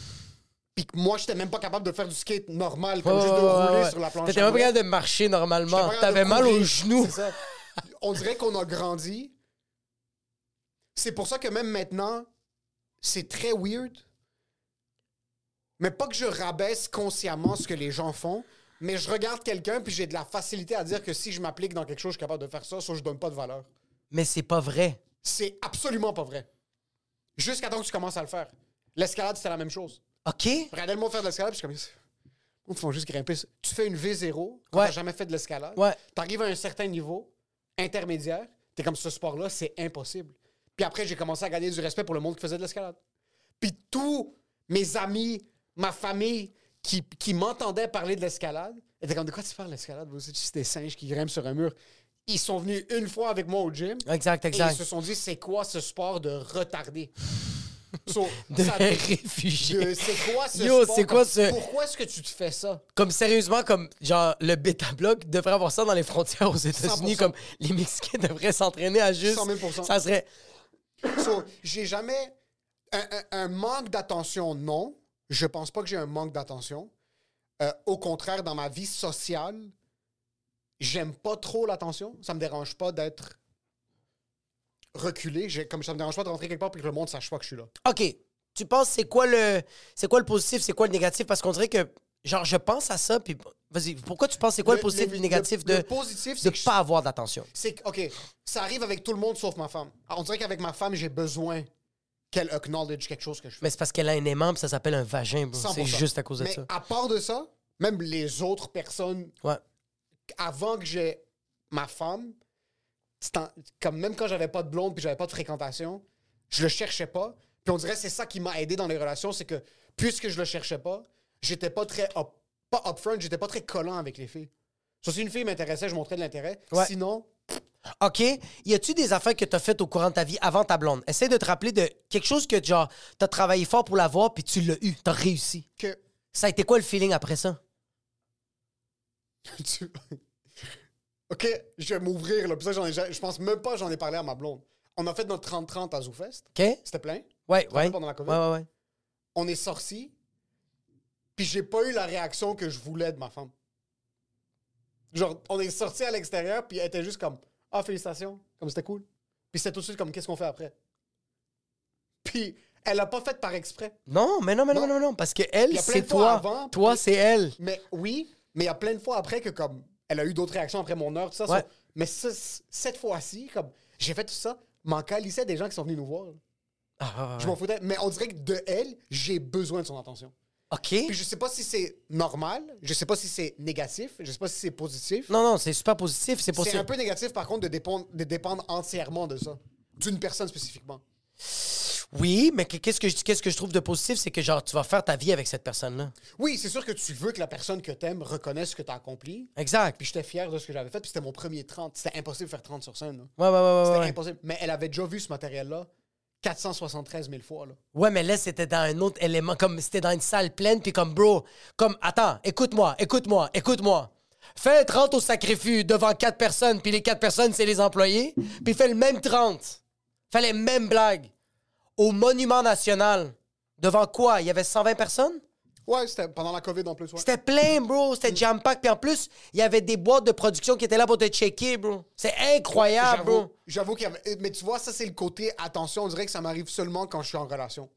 Speaker 4: Puis que moi, j'étais même pas capable de faire du skate normal, comme juste de rouler
Speaker 3: ouais.
Speaker 4: sur la planche.
Speaker 3: T'étais même pas capable de marcher normalement. T'avais mal aux genoux.
Speaker 4: Ça. On dirait qu'on a grandi. C'est pour ça que même maintenant, c'est très weird. Mais pas que je rabaisse consciemment ce que les gens font, mais je regarde quelqu'un puis j'ai de la facilité à dire que si je m'applique dans quelque chose, je suis capable de faire ça, soit je donne pas de valeur.
Speaker 3: Mais c'est pas vrai.
Speaker 4: C'est absolument pas vrai. Jusqu'à temps que tu commences à le faire. L'escalade, c'était la même chose.
Speaker 3: OK?
Speaker 4: Regardez le monde faire de l'escalade, puis je suis comme. Ils font juste grimper. Tu fais une V0 quand
Speaker 3: Ouais.
Speaker 4: t'as jamais fait de l'escalade.
Speaker 3: Ouais.
Speaker 4: T'arrives à un certain niveau intermédiaire, t'es comme ce sport-là, c'est impossible. Puis après, j'ai commencé à gagner du respect pour le monde qui faisait de l'escalade. Puis tous mes amis, ma famille qui, qui m'entendaient parler de l'escalade étaient comme de quoi tu parles de l'escalade? bro? C'est des singes qui grimpent sur un mur. Ils sont venus une fois avec moi au gym.
Speaker 3: Exact,
Speaker 4: Et
Speaker 3: exact.
Speaker 4: ils se sont dit, c'est quoi ce sport de retardé? So,
Speaker 3: De
Speaker 4: ça-
Speaker 3: réfugiés.
Speaker 4: de- c'est quoi ce
Speaker 3: Yo,
Speaker 4: sport?
Speaker 3: c'est quoi ce-
Speaker 4: Pourquoi est-ce que tu te fais ça?
Speaker 3: Comme sérieusement, comme genre le bêta bloc devrait avoir ça dans les frontières aux États-Unis,
Speaker 4: 100%.
Speaker 3: comme les Mexicains devraient s'entraîner à juste.
Speaker 4: 100 000%.
Speaker 3: Ça serait.
Speaker 4: So, j'ai jamais. Un, un- un manque d'attention, non. Je pense pas que j'ai un manque d'attention. Euh, au contraire, dans ma vie sociale, j'aime pas trop l'attention. Ça me dérange pas d'être reculé. Comme ça me dérange pas de rentrer quelque part et que le monde sache pas que je suis là.
Speaker 3: OK. Tu penses c'est quoi le c'est quoi le positif, c'est quoi le négatif? Parce qu'on dirait que genre je pense à ça puis vas-y, pourquoi tu penses c'est quoi le, positif et le négatif
Speaker 4: le
Speaker 3: de
Speaker 4: positif,
Speaker 3: de pas avoir d'attention?
Speaker 4: C'est OK, ça arrive avec tout le monde sauf ma femme. Alors, on dirait qu'avec ma femme, j'ai besoin qu'elle acknowledge quelque chose que je fais.
Speaker 3: Mais c'est parce qu'elle a un aimant puis ça s'appelle un vagin, bro.
Speaker 4: 100%.
Speaker 3: C'est juste à cause de
Speaker 4: Mais
Speaker 3: ça.
Speaker 4: à part de ça, même les autres personnes,
Speaker 3: Ouais.
Speaker 4: avant que j'ai ma femme, en- comme même quand j'avais pas de blonde puis j'avais pas de fréquentation, je le cherchais pas. Puis on dirait que c'est ça qui m'a aidé dans les relations, c'est que puisque je le cherchais pas, j'étais pas très up, pas upfront, j'étais pas très collant avec les filles. Soit si une fille m'intéressait, je montrais de l'intérêt.
Speaker 3: Ouais.
Speaker 4: Sinon,
Speaker 3: OK? Y a-tu des affaires que t'as faites au courant de ta vie avant ta blonde? Essaye de te rappeler de quelque chose que, genre, t'as travaillé fort pour l'avoir, puis tu l'as eu. T'as réussi.
Speaker 4: que
Speaker 3: Ça a été quoi le feeling après ça?
Speaker 4: tu- OK, je vais m'ouvrir là. Puis ça, j'en ai ja- je pense même pas j'en ai parlé à ma blonde. On a fait notre 30-30 à ZooFest.
Speaker 3: OK?
Speaker 4: C'était plein.
Speaker 3: Ouais, ouais.
Speaker 4: pendant la COVID?
Speaker 3: Ouais, ouais, ouais.
Speaker 4: on est sorti, puis j'ai pas eu la réaction que je voulais de ma femme. Genre, on est sorti à l'extérieur, puis elle était juste comme Ah, félicitations, comme c'était cool. Puis c'était tout de suite comme Qu'est-ce qu'on fait après? Puis elle a pas fait par exprès.
Speaker 3: Non, mais non, mais non,
Speaker 4: Non.
Speaker 3: non, non, parce que elle, c'est toi.
Speaker 4: avant,
Speaker 3: toi,
Speaker 4: puis-
Speaker 3: c'est elle.
Speaker 4: Mais oui, mais il y a plein de fois après que comme elle a eu d'autres réactions après mon heure, tout ça.
Speaker 3: Ouais.
Speaker 4: mais ça, cette fois-ci, comme j'ai fait tout ça, m'en calissait des gens qui sont venus nous voir.
Speaker 3: Ah,
Speaker 4: Je m'en foutais. Mais on dirait que de elle, j'ai besoin de son attention.
Speaker 3: OK.
Speaker 4: Puis je sais pas si c'est normal, je sais pas si c'est négatif, je sais pas si c'est positif.
Speaker 3: Non, non, c'est super positif. C'est
Speaker 4: C'est un peu négatif, par contre, de dépendre, de dépendre entièrement de ça. D'une personne spécifiquement.
Speaker 3: Oui, mais que- qu'est-ce que, je- qu'est-ce que je trouve de positif, c'est que genre, tu vas faire ta vie avec cette personne-là.
Speaker 4: Oui, c'est sûr que tu veux que la personne que t'aimes reconnaisse ce que t'as accompli.
Speaker 3: Exact.
Speaker 4: Puis j'étais fier de ce que j'avais fait. Puis c'était mon premier 30. C'était impossible de faire 30 sur scène. là.
Speaker 3: Ouais, ouais, ouais, ouais.
Speaker 4: C'était
Speaker 3: ouais.
Speaker 4: impossible. Mais elle avait déjà vu ce matériel-là 473 000 fois. Là.
Speaker 3: Ouais, mais là, c'était dans un autre élément, comme c'était dans une salle pleine, puis comme, bro, comme, attends, écoute-moi, écoute-moi, écoute-moi. Fais 30 au sacrifice devant quatre personnes, puis les quatre personnes, c'est les employés, puis fais le même 30. Fais les mêmes blagues. Au Monument National. Devant quoi? Il y avait 120 personnes?
Speaker 4: Ouais, c'était pendant la COVID en plus. Ouais.
Speaker 3: C'était plein, bro. C'était jam-pack. Puis en plus, il y avait des boîtes de production qui étaient là pour te checker, bro. C'est incroyable, bro.
Speaker 4: J'avoue qu'il y avait. Mais tu vois, ça, c'est le côté attention. On dirait que ça m'arrive seulement quand je suis en relation.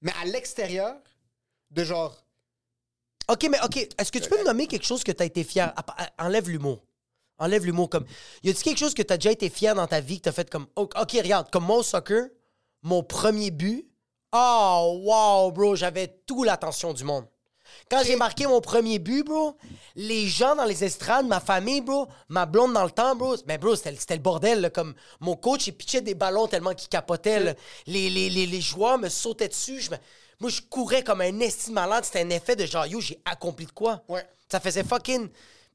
Speaker 4: Mais à l'extérieur, de genre.
Speaker 3: OK, mais OK, est-ce que tu peux me nommer quelque chose que tu as été fier? À- à- Enlève l'humour. Enlève l'humour. Comme... Y a-t-il quelque chose que tu as déjà été fier dans ta vie que tu as fait comme. OK, OK, regarde, comme mon soccer, mon premier but. Oh, wow, bro, j'avais toute l'attention du monde. Quand j'ai marqué mon premier but, bro, les gens dans les estrades, ma famille, bro, ma blonde dans le temps, bro, mais bro, c'était le bordel, là, comme mon coach, il pitchait des ballons tellement qu'il capotait, là. Les, les, les, les joueurs me sautaient dessus, je me- moi, je courais comme un esti malade, c'était un effet de genre, yo, j'ai accompli de quoi?
Speaker 4: Ouais.
Speaker 3: Ça faisait fucking...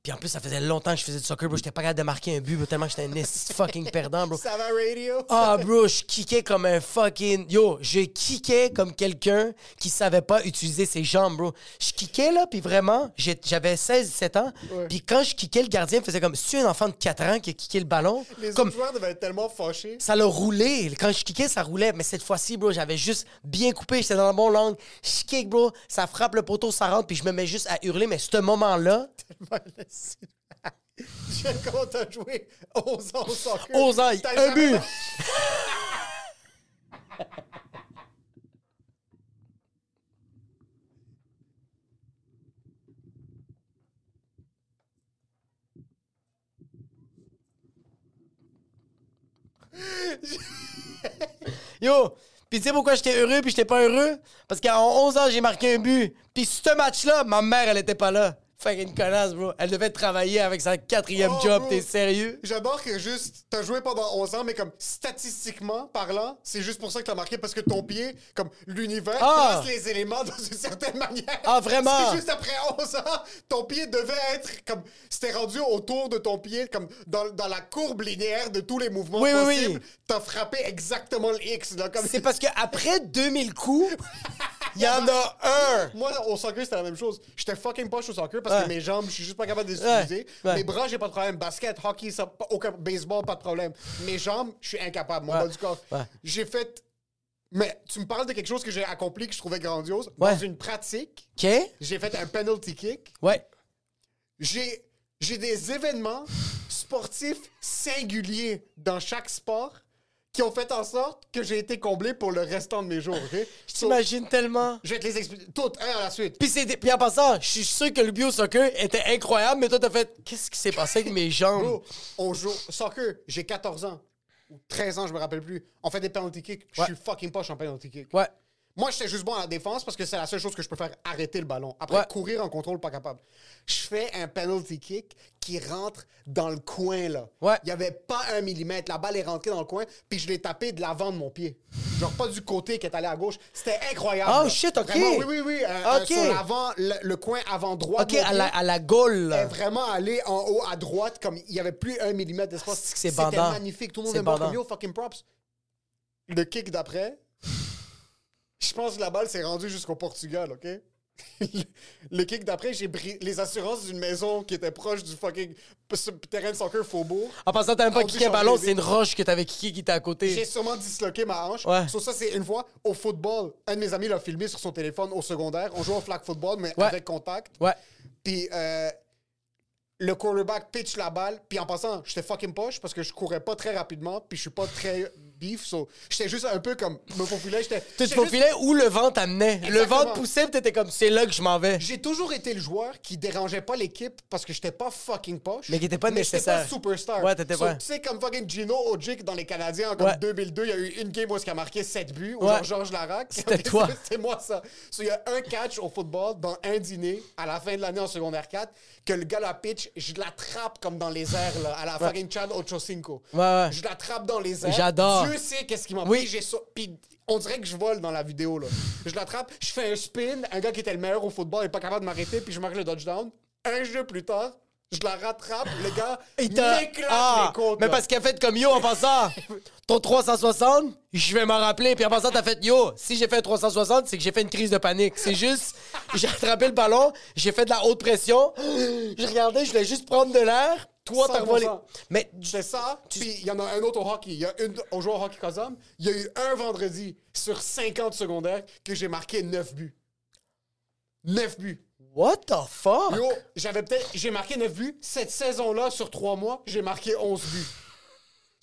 Speaker 3: Puis en plus, ça faisait longtemps que je faisais du soccer, bro, j'étais pas capable de marquer un but, bro, tellement j'étais un fucking perdant, bro.
Speaker 4: Ça va radio?
Speaker 3: Ah, bro, je kickais comme un fucking. Yo, je kickais comme quelqu'un qui savait pas utiliser ses jambes, bro. Je kickais, là, puis vraiment, j'avais 16-17 ans. Puis quand je kickais, le gardien faisait comme si un enfant de 4 ans qui a kické le ballon.
Speaker 4: Les
Speaker 3: comme
Speaker 4: autres joueurs devaient être tellement fâchés.
Speaker 3: ça l'a roulé. Quand je kickais, ça roulait. Mais cette fois-ci, bro, j'avais juste bien coupé. J'étais dans la bonne langue. Je kick, bro. Ça frappe le poteau, ça rentre. Puis je me mets juste à hurler. Mais ce moment-là,
Speaker 4: J'aime comment t'as joué 11 ans au soccer.
Speaker 3: 11 ans, un but. Yo, puis tu sais pourquoi j'étais heureux puis j'étais pas heureux? Parce qu'à 11 ans, j'ai marqué un but. Puis ce match-là, ma mère, elle était pas là. Fait une connasse, bro. Elle devait travailler avec sa quatrième
Speaker 4: Oh,
Speaker 3: job. T'es sérieux?
Speaker 4: J'adore que juste, t'as joué pendant 11 ans, mais comme statistiquement parlant, c'est juste pour ça que t'as marqué parce que ton pied, comme l'univers,
Speaker 3: Ah!
Speaker 4: place les éléments dans une certaine manière.
Speaker 3: Ah, vraiment?
Speaker 4: C'est juste après 11 ans, ton pied devait être comme, c'était rendu autour de ton pied, comme dans, dans la courbe linéaire de tous les mouvements
Speaker 3: Oui, oui, oui.
Speaker 4: possibles. T'as frappé exactement le X, là, comme
Speaker 3: C'est parce qu'après 2000 coups, il y en a un.
Speaker 4: Moi, au soccer, c'était la même chose. J'étais fucking poche au soccer parce que mes jambes, je suis juste pas capable de les utiliser. Mes bras, j'ai pas de problème. Basket, hockey, ça, pas- aucun baseball, pas de problème. Mes jambes, je suis incapable. Mon bas du corps. J'ai fait. Mais tu me parles de quelque chose que j'ai accompli que je trouvais grandiose. Dans une pratique, j'ai fait un penalty kick.
Speaker 3: Ouais.
Speaker 4: J'ai, j'ai des événements sportifs singuliers dans chaque sport qui ont fait en sorte que j'ai été comblé pour le restant de mes jours. ok?
Speaker 3: Je t'imagine tellement.
Speaker 4: je vais te les expliquer toutes, un à la suite.
Speaker 3: Puis, c'est- puis en passant, je suis sûr que le bio soccer était incroyable, mais toi, t'as fait Qu'est-ce qui s'est passé avec mes jambes?
Speaker 4: Bro, on joue soccer, j'ai 14 ans. Ou 13 ans, je me rappelle plus. On fait des penalty kicks. Je
Speaker 3: Ouais.
Speaker 4: suis fucking poche en penalty kick.
Speaker 3: Ouais.
Speaker 4: Moi, j'étais juste bon à la défense parce que c'est la seule chose que je peux faire arrêter le ballon. Après,
Speaker 3: Ouais.
Speaker 4: courir en contrôle, pas capable. Je fais un penalty kick qui rentre dans le coin, là.
Speaker 3: Ouais.
Speaker 4: Il y avait pas un millimètre. La balle est rentrée dans le coin, puis je l'ai tapé de l'avant de mon pied. Genre pas du côté qui est allé à gauche. C'était incroyable.
Speaker 3: Oh,
Speaker 4: là.
Speaker 3: shit, ok.
Speaker 4: Vraiment, oui, oui, oui. Euh, euh,
Speaker 3: Ok.
Speaker 4: sur l'avant, le, le coin avant droit.
Speaker 3: OK, à la, à la
Speaker 4: est
Speaker 3: là.
Speaker 4: vraiment allé en haut à droite comme il y avait plus un millimètre d'espace. C'était magnifique. Tout le monde est yo, fucking props. Le kick d'après, je pense que la balle s'est rendue jusqu'au Portugal, OK? le, kick d'après, j'ai pris les assurances d'une maison qui était proche du fucking terrain de soccer Faubourg.
Speaker 3: En passant, t'as même pas kické un ballon, c'est une roche que t'avais kické qui était à
Speaker 4: J'ai
Speaker 3: côté.
Speaker 4: sûrement disloqué ma hanche.
Speaker 3: Ouais.
Speaker 4: Sur ça, c'est une fois au football. Un de mes amis l'a filmé sur son téléphone au secondaire. On jouait au flag football, mais
Speaker 3: Ouais.
Speaker 4: avec contact.
Speaker 3: Ouais.
Speaker 4: Puis euh, le quarterback pitch la balle. Puis en passant, j'étais fucking poche parce que je courais pas très rapidement. Puis je suis pas très beef. So, j'étais juste un peu comme me faufiler. J'étais.
Speaker 3: Tu te
Speaker 4: j'étais juste-
Speaker 3: faufilais où le vent t'amenait? Le vent te poussait, t'étais comme, c'est là que je m'en vais.
Speaker 4: J'ai toujours été le joueur qui dérangeait pas l'équipe parce que j'étais pas fucking poche.
Speaker 3: Mais qui était pas
Speaker 4: j'étais
Speaker 3: nécessaire.
Speaker 4: pas superstar.
Speaker 3: Ouais, t'étais
Speaker 4: So,
Speaker 3: pas.
Speaker 4: Tu sais, comme fucking Gino Ojic dans les Canadiens en comme
Speaker 3: Ouais.
Speaker 4: 2002, il y a eu une game où il a marqué 7 buts, ou
Speaker 3: Ouais.
Speaker 4: Georges Larac.
Speaker 3: C'était toi.
Speaker 4: C'était moi ça. So, il y a un catch au football dans un dîner à la fin de l'année en secondaire 4 que le gars la pitch, je l'attrape comme dans les airs là, à la fucking Chad Ochocinco.
Speaker 3: Ouais, ouais.
Speaker 4: Je l'attrape dans les airs.
Speaker 3: J'adore.
Speaker 4: Dieu sait qu'est-ce qui m'a
Speaker 3: Oui.
Speaker 4: pris. J'ai ça- Puis on dirait que je vole dans la vidéo là. Je l'attrape, je fais un spin, un gars qui était le meilleur au football n'est pas capable de m'arrêter, puis je marque le touchdown. Un jeu plus tard, je la rattrape, le gars
Speaker 3: Il t'a-
Speaker 4: m'éclate
Speaker 3: Ah,
Speaker 4: les côtes.
Speaker 3: mais
Speaker 4: là.
Speaker 3: parce qu'il a fait comme yo en passant. Ton 360, je vais m'en rappeler. Puis en passant, t'as fait yo. Si j'ai fait un 360, c'est que j'ai fait une crise de panique. C'est juste, j'ai attrapé le ballon, j'ai fait de la haute pression. Je regardais, je voulais juste prendre de l'air. Toi, t'as
Speaker 4: 100%.
Speaker 3: volé. Mais
Speaker 4: fais ça, puis il y en a un autre au hockey. Il y a une au joueur au hockey Kazam. Il y a eu un vendredi sur 50 secondaires que j'ai marqué 9 buts. 9 buts.
Speaker 3: what the fuck?
Speaker 4: Yo, j'avais peut-être. J'ai marqué 9 buts. Cette saison-là, sur 3 mois, j'ai marqué 11 buts.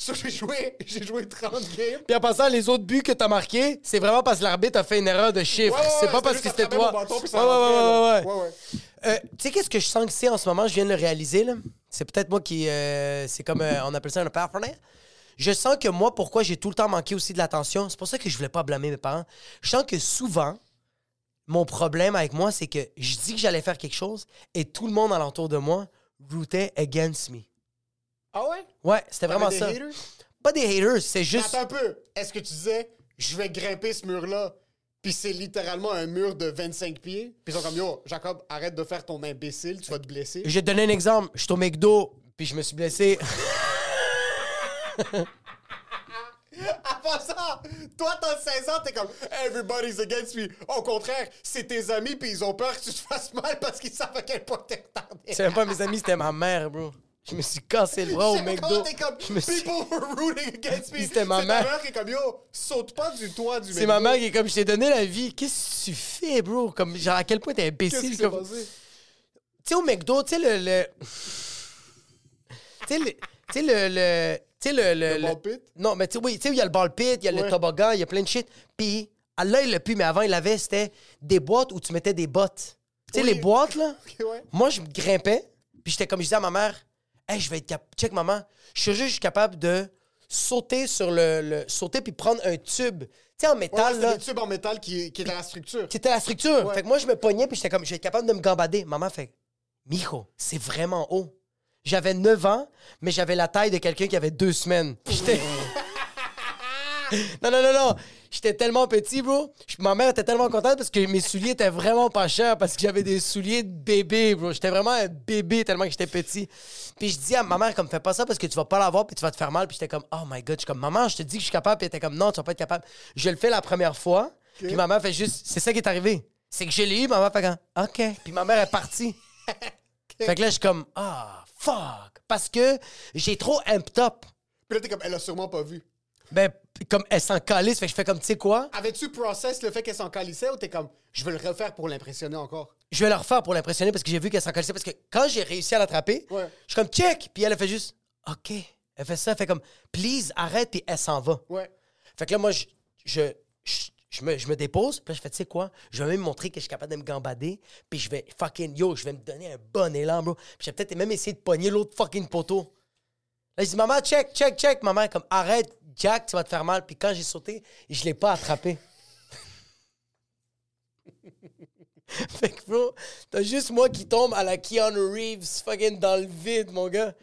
Speaker 4: So, j'ai joué, j'ai joué 30 games.
Speaker 3: Puis en passant, les autres buts que t'as marqués, c'est vraiment parce que l'arbitre a fait une erreur de chiffre.
Speaker 4: Ouais, ouais,
Speaker 3: c'est pas parce que c'était toi.
Speaker 4: bâton, ça
Speaker 3: ouais, ouais,
Speaker 4: rentrait,
Speaker 3: ouais,
Speaker 4: là.
Speaker 3: ouais, ouais.
Speaker 4: ouais, ouais.
Speaker 3: Euh, tu sais, qu'est-ce que je sens que c'est en ce moment? Je viens de le réaliser, là. C'est peut-être moi qui. euh, c'est comme. euh, on appelle ça un partenaire. Je sens que moi, pourquoi j'ai tout le temps manqué aussi de l'attention, c'est pour ça que je voulais pas blâmer mes parents. Je sens que souvent, mon problème avec moi, c'est que je dis que j'allais faire quelque chose et tout le monde alentour de moi rootait against me.
Speaker 4: Ah ouais?
Speaker 3: Ouais, c'était vraiment
Speaker 4: T'avais
Speaker 3: ça.
Speaker 4: des haters?
Speaker 3: Pas des haters, c'est juste.
Speaker 4: Attends un peu. Est-ce que tu disais, je vais grimper ce mur-là, puis c'est littéralement un mur de 25 pieds? Puis ils sont comme, yo, Jacob, arrête de faire ton imbécile, tu vas te blesser.
Speaker 3: Je vais te donner un exemple. Je suis au McDo, puis je me suis blessé.
Speaker 4: Avant ça, toi, t'as 16 ans, t'es comme, everybody's against me. Au contraire, c'est tes amis, puis ils ont peur que tu te fasses mal parce qu'ils savent à quel point t'es retardé.
Speaker 3: C'est même pas mes amis, c'était ma mère, bro. Je me suis cassé le bras au McDo.
Speaker 4: comme,
Speaker 3: Je me suis-
Speaker 4: people were rooting against me.
Speaker 3: C'était ma mère.
Speaker 4: qui est comme, yo, saute pas du toit du
Speaker 3: C'est ma mère qui est comme, je t'ai donné la vie. Qu'est-ce que tu fais, bro? Comme, genre, à quel point t'es
Speaker 4: Qu'est-ce
Speaker 3: imbécile.
Speaker 4: s'est
Speaker 3: comme-? Tu sais, au McDo, tu sais, le. le... tu sais, le. Tu sais, le. le... Tu sais, le. Le,
Speaker 4: Le ball pit?
Speaker 3: Non, mais tu sais, oui, tu sais, il y a le ball pit, il y a le toboggan, il y a plein de shit. Puis, là, il l'a plus, mais avant, il avait, c'était des boîtes où tu mettais des bottes. Tu sais,
Speaker 4: Oui.
Speaker 3: les boîtes, là.
Speaker 4: Ouais.
Speaker 3: Moi, je me grimpais, puis j'étais comme, je disais à ma mère, hey, je vais être capable. Check, maman, je suis juste capable de sauter sur le. le- sauter puis prendre un tube. Tu sais, en
Speaker 4: Ouais,
Speaker 3: métal, là.
Speaker 4: des tubes en métal qui, qui étaient la structure.
Speaker 3: C'était la structure.
Speaker 4: Ouais.
Speaker 3: Fait que moi, je me pognais, puis j'étais comme, je vais être capable de me gambader. Maman fait, Mijo, c'est vraiment haut. J'avais 9 ans, mais j'avais la taille de quelqu'un qui avait deux semaines. J'étais. non, non, non, non. J'étais tellement petit, bro. Ma mère était tellement contente parce que mes souliers étaient vraiment pas chers parce que j'avais des souliers de bébé, bro. J'étais vraiment un bébé tellement que j'étais petit. Puis je dis à ma mère, comme, fais pas ça parce que tu vas pas l'avoir puis tu vas te faire mal. Puis j'étais comme, oh my god. Je suis comme, maman, je te dis que je suis capable. Puis elle était comme, non, tu vas pas être capable. Je le fais la première fois. Puis ma mère fait juste, c'est ça qui est arrivé. C'est que je l'ai eu, ma mère fait comme, OK. Puis ma mère est partie. Fait que là, je suis comme, ah, fuck. Parce que j'ai trop amped up.
Speaker 4: Puis là, t'es comme, elle a sûrement pas vu.
Speaker 3: Ben, comme elle s'en calisse, fait que je fais comme, tu sais quoi?
Speaker 4: Avais-tu process le fait qu'elle s'en calissait ou t'es comme, je vais le refaire pour l'impressionner encore?
Speaker 3: Je vais le refaire pour l'impressionner parce que j'ai vu qu'elle s'en calissait. Parce que quand j'ai réussi à l'attraper,
Speaker 4: Ouais.
Speaker 3: je suis comme, check. Puis elle, elle fait juste, OK. Elle fait ça, elle fait comme, please, arrête, puis elle s'en va.
Speaker 4: Ouais.
Speaker 3: Fait que là, moi, je, je, je, je me, je me dépose, puis là, je fais, tu sais quoi? Je vais même montrer que je suis capable de me gambader, puis je vais fucking, yo, je vais me donner un bon élan, bro. Puis je vais peut-être même essayer de pogner l'autre fucking poteau. Là, je dis, maman, check, check, check. Maman comme, arrête, Jack, tu vas te faire mal. Puis quand j'ai sauté, je l'ai pas attrapé. fait que, bro, t'as juste moi qui tombe à la Keanu Reeves, fucking dans le vide, mon gars.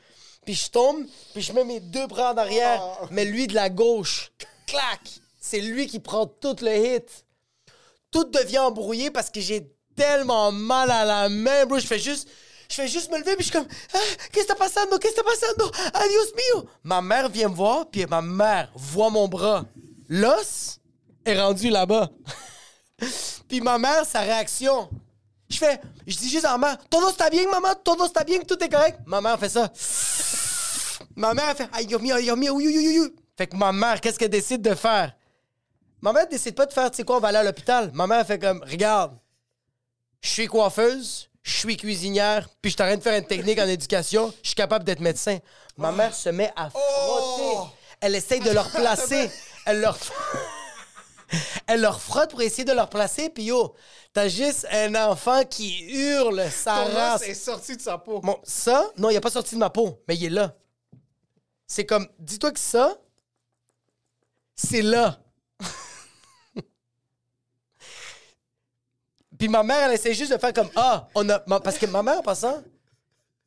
Speaker 3: Puis je tombe, puis je mets mes deux bras en arrière, mais lui de la gauche. Clac! C'est lui qui prend tout le hit. Tout devient embrouillé parce que j'ai tellement mal à la main, bro. Je fais juste. Je fais juste me lever, puis je suis comme, ah, qu'est-ce que está passando? Qu'est-ce que está passando? Adios mio! Ma mère vient me voir, puis ma mère voit mon bras. L'os est rendu là-bas. puis ma mère, sa réaction. Je fais, je dis juste à ma mère, todo está bien, maman, todo está bien, tout est correct? Ma mère fait ça. Ma mère fait, aïe, Dios mío, oui, oui, oui, oui. Fait que ma mère, qu'est-ce qu'elle décide de faire? Ma mère décide pas de faire, tu sais quoi, on va aller à l'hôpital. Ma mère fait comme, regarde, je suis coiffeuse, je suis cuisinière, puis je suis en train de faire une technique en éducation, je suis capable d'être médecin. Ma mère se met à frotter. Elle essaye de le replacer. elle leur... elle leur frotte pour essayer de leur placer, puis yo, t'as juste un enfant qui hurle sa
Speaker 4: Ton
Speaker 3: race.
Speaker 4: os est sorti de sa peau.
Speaker 3: Bon, ça, non, il a pas sorti de ma peau, mais il est là. C'est comme, dis-toi que ça, c'est là. Puis ma mère, elle essaie juste de faire comme, ah, on a. ma- Parce que ma mère, en passant,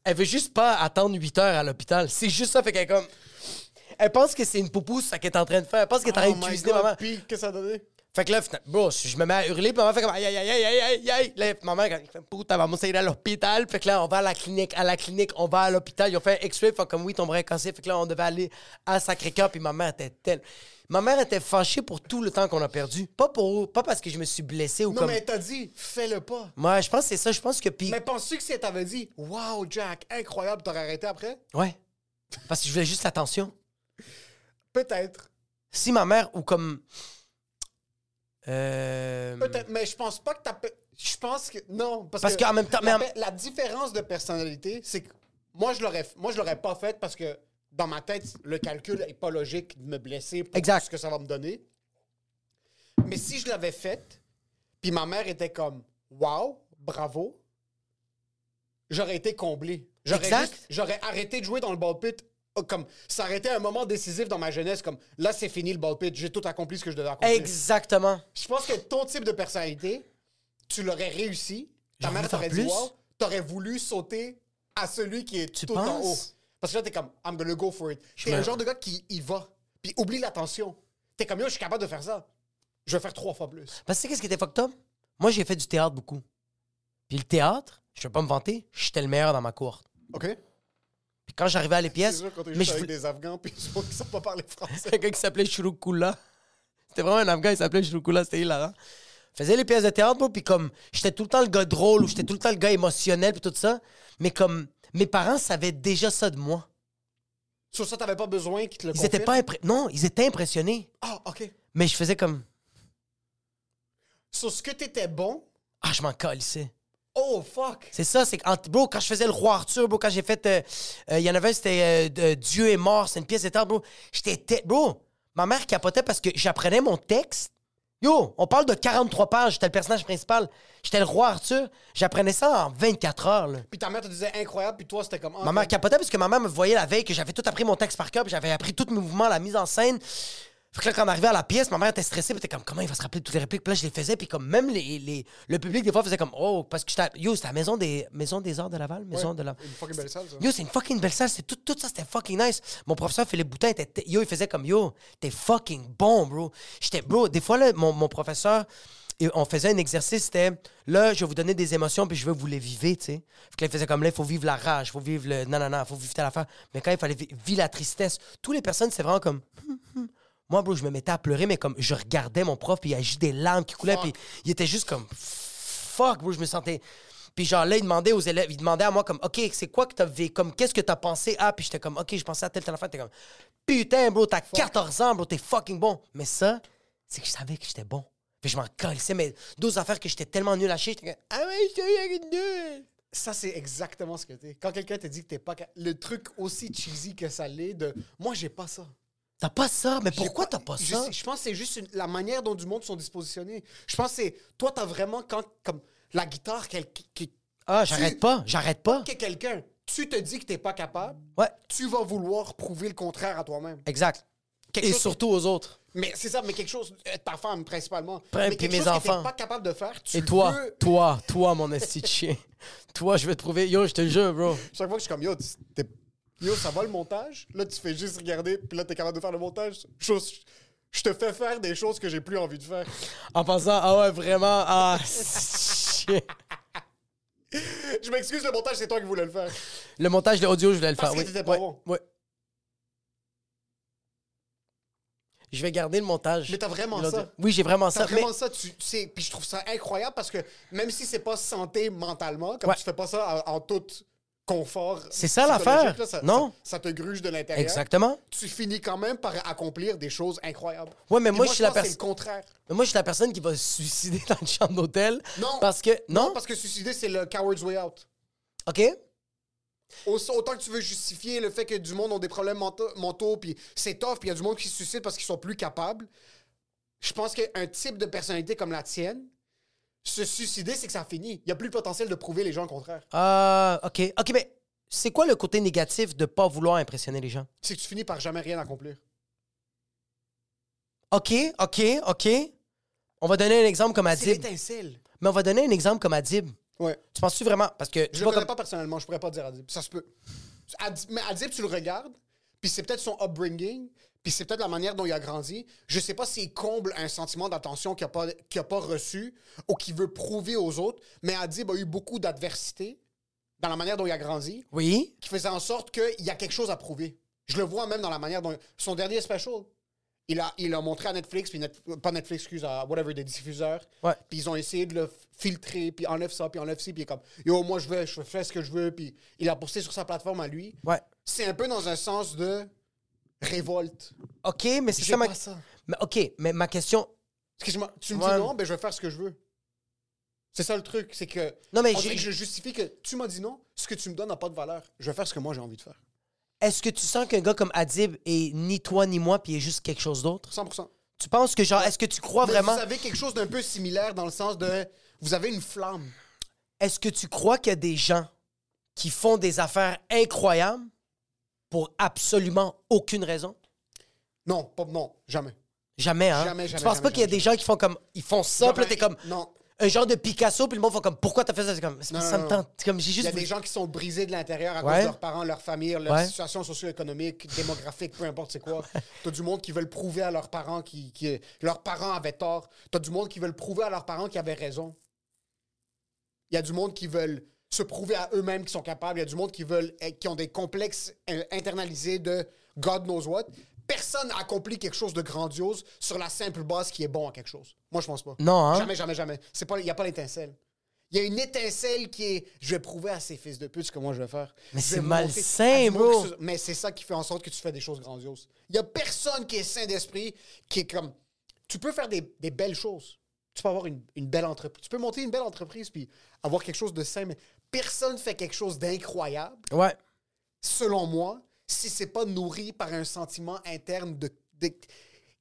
Speaker 3: elle veut juste pas attendre 8 heures à l'hôpital. C'est juste ça, fait qu'elle est comme. Elle pense que c'est une poupousse, ça qu'elle est en train de faire. Elle pense qu'elle est en train
Speaker 4: Oh
Speaker 3: de cuisiner
Speaker 4: God,
Speaker 3: ma mère.
Speaker 4: Puis, qu'est-ce que ça a donné?
Speaker 3: Fait que là, bro, je me mets à hurler, puis ma mère fait comme aïe, aïe, aïe, aïe, aïe, aïe, aïe. Là, ma mère, elle fait putain, vamos a ir à l'hôpital. Fait que là, on va à la clinique, à la clinique, on va à l'hôpital. Ils ont fait un X-ray, fait comme oui, ton bras est cassé. Fait que là, on devait aller à Sacré-Cœur, puis ma mère était telle. Ma mère était fâchée pour tout le temps qu'on a perdu. Pas pour, pas parce que je me suis blessé ou
Speaker 4: Non,
Speaker 3: comme.
Speaker 4: mais elle t'a dit, fais-le pas.
Speaker 3: Moi, je pense que c'est ça. Je pense que puis.
Speaker 4: Mais penses-tu que si elle t'avait dit, wow, Jack, incroyable, t'aurais arrêté après?
Speaker 3: Ouais. Parce que je voulais juste l'attention.
Speaker 4: Peut-être.
Speaker 3: Si ma mère ou comme. Euh...
Speaker 4: Peut-être, mais je pense pas que t'as. pe- Je pense que. Non, parce,
Speaker 3: Parce
Speaker 4: que.
Speaker 3: qu'en même temps-
Speaker 4: La,
Speaker 3: mais en-
Speaker 4: la différence de personnalité, c'est que moi, je l'aurais moi, je l'aurais pas fait parce que dans ma tête, le calcul est pas logique de me blesser pour
Speaker 3: Exact.
Speaker 4: ce que ça va me donner. Mais si je l'avais fait, puis ma mère était comme, wow, bravo, j'aurais été comblé. J'aurais
Speaker 3: Exact.
Speaker 4: juste- J'aurais arrêté de jouer dans le ball pit. euh, Comme, ça aurait été un moment décisif dans ma jeunesse, comme là, c'est fini le ball pit, j'ai tout accompli ce que je devais accomplir.
Speaker 3: Exactement.
Speaker 4: Je pense que ton type de personnalité, tu l'aurais réussi. Ta mère t'aurait dit
Speaker 3: plus.
Speaker 4: wow, t'aurais voulu sauter à celui qui est
Speaker 3: Tu
Speaker 4: tout en haut. Parce que là, t'es comme, I'm gonna go for it. T'es un genre de gars qui y va. Puis oublie l'attention. T'es comme, yo, je suis capable de faire ça. Je vais faire trois fois plus.
Speaker 3: Parce que tu sais qu'est-ce qui était fucked up? Moi, j'ai fait du théâtre beaucoup. Puis le théâtre, je vais pas me vanter, j'étais le meilleur dans ma cour.
Speaker 4: OK?
Speaker 3: Puis quand j'arrivais à les
Speaker 4: C'est
Speaker 3: pièces,
Speaker 4: sûr quand
Speaker 3: mais je
Speaker 4: avec des Afghans puis autres qui savent pas parler français.
Speaker 3: quelqu'un qui s'appelait Shurukula. C'était vraiment un Afghan, il s'appelait Shurukula, c'était hilarant. Je faisais les pièces de théâtre, moi, puis comme j'étais tout le temps le gars drôle ou j'étais tout le temps le gars émotionnel puis tout ça, mais comme mes parents savaient déjà ça de moi.
Speaker 4: Sur ça, t'avais pas besoin qu'ils te le
Speaker 3: Ils étaient
Speaker 4: confirment?
Speaker 3: pas impré- non, ils étaient impressionnés,
Speaker 4: Ah, OK.
Speaker 3: mais je faisais comme
Speaker 4: Sur ce que t'étais bon,
Speaker 3: ah, je m'en calissais.
Speaker 4: oh, fuck.
Speaker 3: C'est ça, c'est quand, bro, quand je faisais le roi Arthur, bro, quand j'ai fait, euh, euh, il y en avait un, c'était euh, de- Dieu est mort, c'est une pièce de théâtre, bro. J'étais, te- bro, ma mère capotait parce que j'apprenais mon texte. Yo, on parle de 43 pages, j'étais le personnage principal. J'étais le roi Arthur, j'apprenais ça en 24 heures, là.
Speaker 4: Puis ta mère te disait incroyable, puis toi, c'était comme. ah,
Speaker 3: Ma mère capotait parce que ma mère me voyait la veille que j'avais tout appris mon texte par cœur, j'avais appris tous mes mouvements, la mise en scène. Fait que là, quand on arrivait à la pièce, ma mère était stressée, puis était comme, comment il va se rappeler toutes les répliques? Puis là, je les faisais, puis comme même les, les- le public, des fois, faisait comme, oh, parce que j'étais, yo, c'était la maison des, maison des arts de Laval, maison
Speaker 4: Ouais,
Speaker 3: de la.
Speaker 4: Une fucking belle salle, ça.
Speaker 3: Yo, c'est une fucking belle salle, c'est tout, tout ça, c'était fucking nice. Mon professeur Philippe Boutin était, yo, il faisait comme, yo, t'es fucking bon, bro. J'étais, bro, des fois, là, mon, mon professeur, et on faisait un exercice, c'était, là, je vais vous donner des émotions, puis je veux que vous les vivez, tu sais. Fait que là, il faisait comme, là, il faut vivre la rage, il faut vivre le, non, non, non, il faut vivre telle affaire. Mais quand il fallait vi- vivre la tristesse, toutes les personnes, c'est vraiment comme, hum, hum. Moi, bro, je me mettais à pleurer, mais comme, je regardais mon prof, puis il agit des larmes qui coulaient, puis il était juste comme, fuck, bro, je me sentais. Puis genre là, il demandait aux élèves, il demandait à moi comme, OK, c'est quoi que t'as vécu, comme, qu'est-ce que t'as pensé à, puis j'étais comme, OK, je pensais à telle, telle affaire, t'es comme, putain, bro, t'as 14 ans, bro, t'es fucking bon. Mais ça, c'est que je savais que j'étais bon. Puis je m'en calissais, mais d'autres affaires que j'étais tellement nul à chier, j'étais comme, ah ouais, j'étais nul.
Speaker 4: Ça, c'est exactement ce que t'es. Quand quelqu'un te dit que t'es pas. Le truc aussi cheesy que ça l'est de. Moi, j'ai pas ça.
Speaker 3: T'as pas ça, mais pourquoi t'as pas
Speaker 4: je
Speaker 3: ça?
Speaker 4: Je pense que c'est juste une- la manière dont du monde sont dispositionnés. Je pense que c'est. Toi, t'as vraiment. quand Comme la guitare, qui. qui-
Speaker 3: Ah, j'arrête pas, j'arrête pas.
Speaker 4: que quelqu'un, tu te dis que t'es pas capable,
Speaker 3: Ouais,
Speaker 4: tu vas vouloir prouver le contraire à toi-même.
Speaker 3: exact.
Speaker 4: Quelque
Speaker 3: Et
Speaker 4: chose-
Speaker 3: surtout aux autres.
Speaker 4: Mais c'est ça, mais quelque chose. euh, Ta femme, principalement.
Speaker 3: Puis
Speaker 4: mais quelque
Speaker 3: mes
Speaker 4: chose que
Speaker 3: enfants.
Speaker 4: t'es pas capable de faire, tu
Speaker 3: Et toi,
Speaker 4: veux-
Speaker 3: toi, toi, mon esti chien. toi, je vais te prouver. Yo, je te le jure, bro.
Speaker 4: Chaque fois que je suis comme yo, t'es- yo, ça va le montage? Là, tu fais juste regarder, puis là, t'es capable de faire le montage. Chose, je te fais faire des choses que j'ai plus envie de faire.
Speaker 3: En pensant, ah ouais, vraiment, ah, chien.
Speaker 4: Je m'excuse, le montage, c'est toi qui voulais le faire.
Speaker 3: Le montage de l'audio, je voulais le
Speaker 4: Parce
Speaker 3: faire.
Speaker 4: que
Speaker 3: oui.
Speaker 4: t'étais pas
Speaker 3: Ouais,
Speaker 4: bon.
Speaker 3: ouais. Je vais garder le montage.
Speaker 4: Mais t'as vraiment
Speaker 3: l'audio.
Speaker 4: ça.
Speaker 3: Oui, j'ai vraiment
Speaker 4: T'as
Speaker 3: ça. Mais
Speaker 4: vraiment ça, tu, tu sais, puis je trouve ça incroyable parce que même si c'est pas santé mentalement, comme
Speaker 3: Ouais.
Speaker 4: tu fais pas ça en, en tout confort.
Speaker 3: C'est ça, l'affaire. Non.
Speaker 4: Ça, ça te gruge de l'intérieur.
Speaker 3: Exactement.
Speaker 4: Tu finis quand même par accomplir des choses incroyables.
Speaker 3: Ouais, mais
Speaker 4: Et
Speaker 3: moi, je suis la personne-
Speaker 4: C'est le contraire.
Speaker 3: Mais moi, je suis la personne qui va se suicider dans une chambre d'hôtel.
Speaker 4: Non.
Speaker 3: Parce que. Non?
Speaker 4: parce que suicider, c'est le coward's way out.
Speaker 3: OK?
Speaker 4: Au- Autant que tu veux justifier le fait que du monde ont des problèmes mentaux, mentaux puis c'est tough, puis il y a du monde qui se suicide parce qu'ils sont plus capables. Je pense qu'un type de personnalité comme la tienne, se suicider, c'est que ça finit. Il n'y a plus le potentiel de prouver les gens le contraire.
Speaker 3: Ah, OK. OK, mais c'est quoi le côté négatif de pas vouloir impressionner les gens?
Speaker 4: C'est que tu finis par jamais rien accomplir.
Speaker 3: OK, OK, OK. On va donner un exemple comme
Speaker 4: C'est
Speaker 3: Adib.
Speaker 4: l'étincelle.
Speaker 3: Mais on va donner un exemple comme Adib.
Speaker 4: Ouais.
Speaker 3: Tu penses-tu vraiment? Parce que tu
Speaker 4: Je le
Speaker 3: vois
Speaker 4: connais
Speaker 3: comme...
Speaker 4: pas personnellement, je pourrais pas dire Adib. Ça se peut. Adib- mais Adib, tu le regardes, puis c'est peut-être son upbringing, puis c'est peut-être la manière dont il a grandi. Je sais pas s'il comble un sentiment d'attention qu'il a, pas- qu'il a pas reçu ou qu'il veut prouver aux autres, mais Adib a eu beaucoup d'adversité dans la manière dont il a grandi,
Speaker 3: Oui.
Speaker 4: qui faisait en sorte qu'il y a quelque chose à prouver. Je le vois même dans la manière dont... Son dernier special, il a, il a montré à Netflix, puis Net- pas Netflix, excuse, à whatever, des diffuseurs.
Speaker 3: Ouais.
Speaker 4: Puis ils ont essayé de le filtrer, puis enlève ça, puis enlève ci, puis il est comme, yo, moi je veux, je fais ce que je veux, puis il a posté sur sa plateforme à lui.
Speaker 3: Ouais.
Speaker 4: C'est un peu dans un sens de révolte.
Speaker 3: OK, mais c'est ça ma...
Speaker 4: ça.
Speaker 3: Mais OK, mais ma question...
Speaker 4: Excuse-moi, tu me
Speaker 3: Ouais.
Speaker 4: dis non, ben je vais faire ce que je veux. C'est ça le truc, c'est que.
Speaker 3: Non, mais
Speaker 4: que je justifie que tu m'as dit non, ce que tu me donnes n'a pas de valeur. Je vais faire ce que moi j'ai envie de faire.
Speaker 3: Est-ce que tu sens qu'un gars comme Adib est ni toi ni moi, puis il est juste quelque chose d'autre?
Speaker 4: 100%.
Speaker 3: Tu penses que, genre, est-ce que tu crois
Speaker 4: Mais
Speaker 3: vraiment...
Speaker 4: Vous avez quelque chose d'un peu similaire dans le sens de. Vous avez une flamme.
Speaker 3: Est-ce que tu crois qu'il y a des gens qui font des affaires incroyables pour absolument aucune raison?
Speaker 4: Non, pas, non, jamais.
Speaker 3: Jamais, hein?
Speaker 4: Jamais,
Speaker 3: tu
Speaker 4: jamais,
Speaker 3: penses
Speaker 4: jamais,
Speaker 3: pas qu'il y a des gens qui font comme. Ils font ça, puis là, t'es comme.
Speaker 4: Non.
Speaker 3: Un genre de Picasso, puis le monde font comme. Pourquoi t'as fait ça? C'est comme.
Speaker 4: Non,
Speaker 3: ça
Speaker 4: non,
Speaker 3: me tente. C'est comme, j'ai
Speaker 4: Il y
Speaker 3: juste.
Speaker 4: a des gens qui sont brisés de l'intérieur à
Speaker 3: Ouais.
Speaker 4: cause de leurs parents, leur famille, leur
Speaker 3: Ouais.
Speaker 4: situation socio-économique, démographique, peu importe c'est quoi. T'as du monde qui veulent prouver à leurs parents qui, qui- leurs parents avaient tort. T'as du monde qui veulent prouver à leurs parents qu'ils avaient raison. Il y a du monde qui veulent se prouver à eux-mêmes qu'ils sont capables. Il y a du monde qui veulent eh, qui ont des complexes euh, internalisés de God knows what. Personne n'a accompli quelque chose de grandiose sur la simple base qui est bon à quelque chose. Moi, je pense pas.
Speaker 3: Non, hein?
Speaker 4: Jamais, jamais, jamais. C'est pas, il n'y a pas l'étincelle. Il y a une étincelle qui est je vais prouver à ces fils de pute ce que moi je vais faire.
Speaker 3: Mais c'est malsain, bro.
Speaker 4: ce- Mais c'est ça qui fait en sorte que tu fais des choses grandioses. Il y a personne qui est sain d'esprit, qui est comme. Tu peux faire des, des belles choses. Tu peux avoir une, une belle entreprise. Tu peux monter une belle entreprise puis avoir quelque chose de sain, mais personne fait quelque chose d'incroyable,
Speaker 3: Ouais.
Speaker 4: selon moi, si c'est pas nourri par un sentiment interne de. de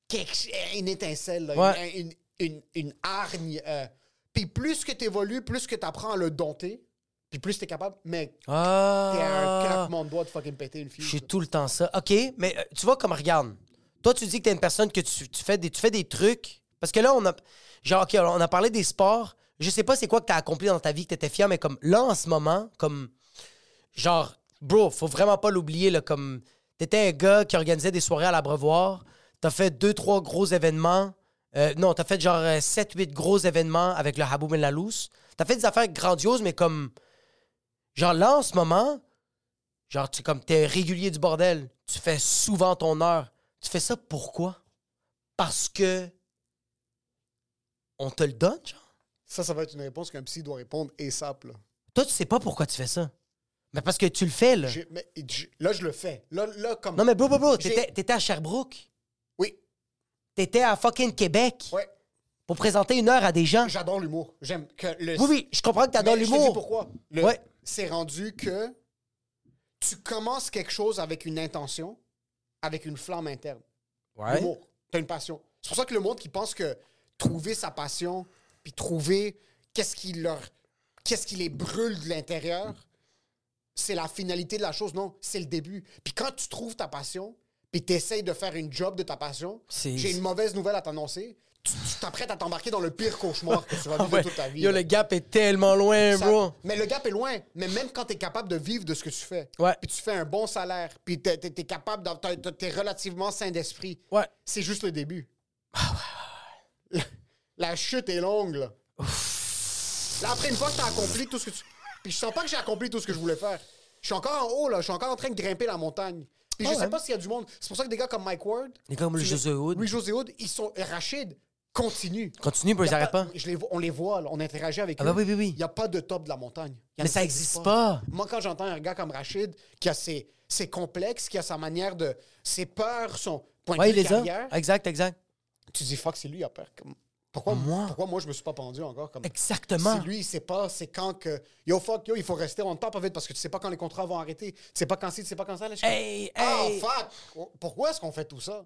Speaker 4: quelque- une étincelle, là,
Speaker 3: Ouais.
Speaker 4: une, une, une, une hargne. euh. Puis plus que tu évolues, plus que tu apprends à le dompter, puis plus tu es capable, mais t'es un
Speaker 3: Ah.
Speaker 4: claquement de doigts de fucking péter une fille.
Speaker 3: Je suis tout le temps ça. OK, mais euh, tu vois comme regarde. Toi, tu dis que t'es une personne que tu, tu fais des, tu fais des trucs. Parce que là, on a. Genre, OK, on a parlé des sports. Je sais pas c'est quoi que t'as accompli dans ta vie, que t'étais fier, mais comme là, en ce moment, comme. Genre, bro, faut vraiment pas l'oublier, là. Comme. T'étais un gars qui organisait des soirées à l'abreuvoir. T'as fait deux, trois gros événements. Euh, non, t'as fait genre 7-8 gros événements avec le Haboub Ben Lalous. T'as fait des affaires grandioses, mais comme. Genre là, en ce moment, Genre, tu comme t'es régulier du bordel. Tu fais souvent ton heure. Tu fais ça pourquoi? Parce que on te le donne, genre?
Speaker 4: Ça, ça va être une réponse qu'un psy doit répondre ASAP. Là,
Speaker 3: Toi, tu sais pas pourquoi tu fais ça. Mais parce que tu le fais, là.
Speaker 4: J'ai- mais, j'ai- là je le fais. Là, là comme.
Speaker 3: Non, mais bro, bro, bro,
Speaker 4: J'ai-
Speaker 3: t'étais t'étais à Sherbrooke.
Speaker 4: Oui,
Speaker 3: T'étais à fucking Québec
Speaker 4: ouais.
Speaker 3: pour présenter une heure à des gens.
Speaker 4: J'adore l'humour. J'aime que le.
Speaker 3: Oui, oui, je comprends que t'adores
Speaker 4: Mais je te dis
Speaker 3: l'humour.
Speaker 4: pourquoi. Le-
Speaker 3: Ouais.
Speaker 4: C'est rendu que tu commences quelque chose avec une intention, avec une flamme interne.
Speaker 3: Ouais.
Speaker 4: L'humour. T'as une passion. C'est pour ça que le monde qui pense que trouver sa passion, puis trouver qu'est-ce qui leur. qu'est-ce qui les brûle de l'intérieur, c'est la finalité de la chose. Non, c'est le début. Puis quand tu trouves ta passion, puis tu essayes de faire une job de ta passion, j'ai une mauvaise nouvelle à t'annoncer. Tu t'apprêtes à t'embarquer dans le pire cauchemar que tu vas
Speaker 3: Ah
Speaker 4: vivre
Speaker 3: ouais.
Speaker 4: toute ta vie.
Speaker 3: Yo,
Speaker 4: là.
Speaker 3: le gap est tellement loin,
Speaker 4: Ça-
Speaker 3: bro.
Speaker 4: Mais le gap est loin. Mais même quand tu es capable de vivre de ce que tu fais,
Speaker 3: Ouais.
Speaker 4: puis tu fais un bon salaire, puis tu es, capable, tu es relativement sain d'esprit,
Speaker 3: Ouais.
Speaker 4: c'est juste le début. La, la chute est longue, là. Là, après, une fois que tu as accompli tout ce que tu. Puis je sens pas que j'ai accompli tout ce que je voulais faire. Je suis encore en haut, là. Je suis encore en train de grimper la montagne. Puis je
Speaker 3: Ah
Speaker 4: sais
Speaker 3: ouais?
Speaker 4: pas s'il y a du monde. C'est pour ça que des gars comme Mike Ward.
Speaker 3: Des gars comme
Speaker 4: tu
Speaker 3: le
Speaker 4: les-
Speaker 3: José Hood.
Speaker 4: Hood, ils sont. Rachid, continue.
Speaker 3: Continue, bro, ils
Speaker 4: a
Speaker 3: arrêtent pas.
Speaker 4: Je les vois- on les voit, là, on interagit avec
Speaker 3: Ah
Speaker 4: eux.
Speaker 3: bah oui, oui, oui.
Speaker 4: Il n'y a pas de top de la montagne.
Speaker 3: Mais ça
Speaker 4: qui
Speaker 3: existe
Speaker 4: existent
Speaker 3: pas.
Speaker 4: Moi, quand j'entends un gars comme Rachid, qui a ses, ses complexes, qui a sa manière de. ses peurs, son point
Speaker 3: Ouais,
Speaker 4: de
Speaker 3: il
Speaker 4: vue
Speaker 3: les a.
Speaker 4: carrière,
Speaker 3: Exact, exact.
Speaker 4: tu dis fuck, c'est lui, il a peur. Comme- Pourquoi
Speaker 3: Moi?
Speaker 4: Pourquoi moi, je me suis pas pendu encore? Comme...
Speaker 3: Exactement.
Speaker 4: Si lui, il sait pas, c'est quand que. Yo, fuck, yo, il faut rester on top it parce que tu sais pas quand les contrats vont arrêter. Tu sais pas quand c'est, tu sais pas quand ça. Là, je comme,
Speaker 3: Hey,
Speaker 4: Ah,
Speaker 3: hey.
Speaker 4: fuck! Pourquoi est-ce qu'on fait tout ça?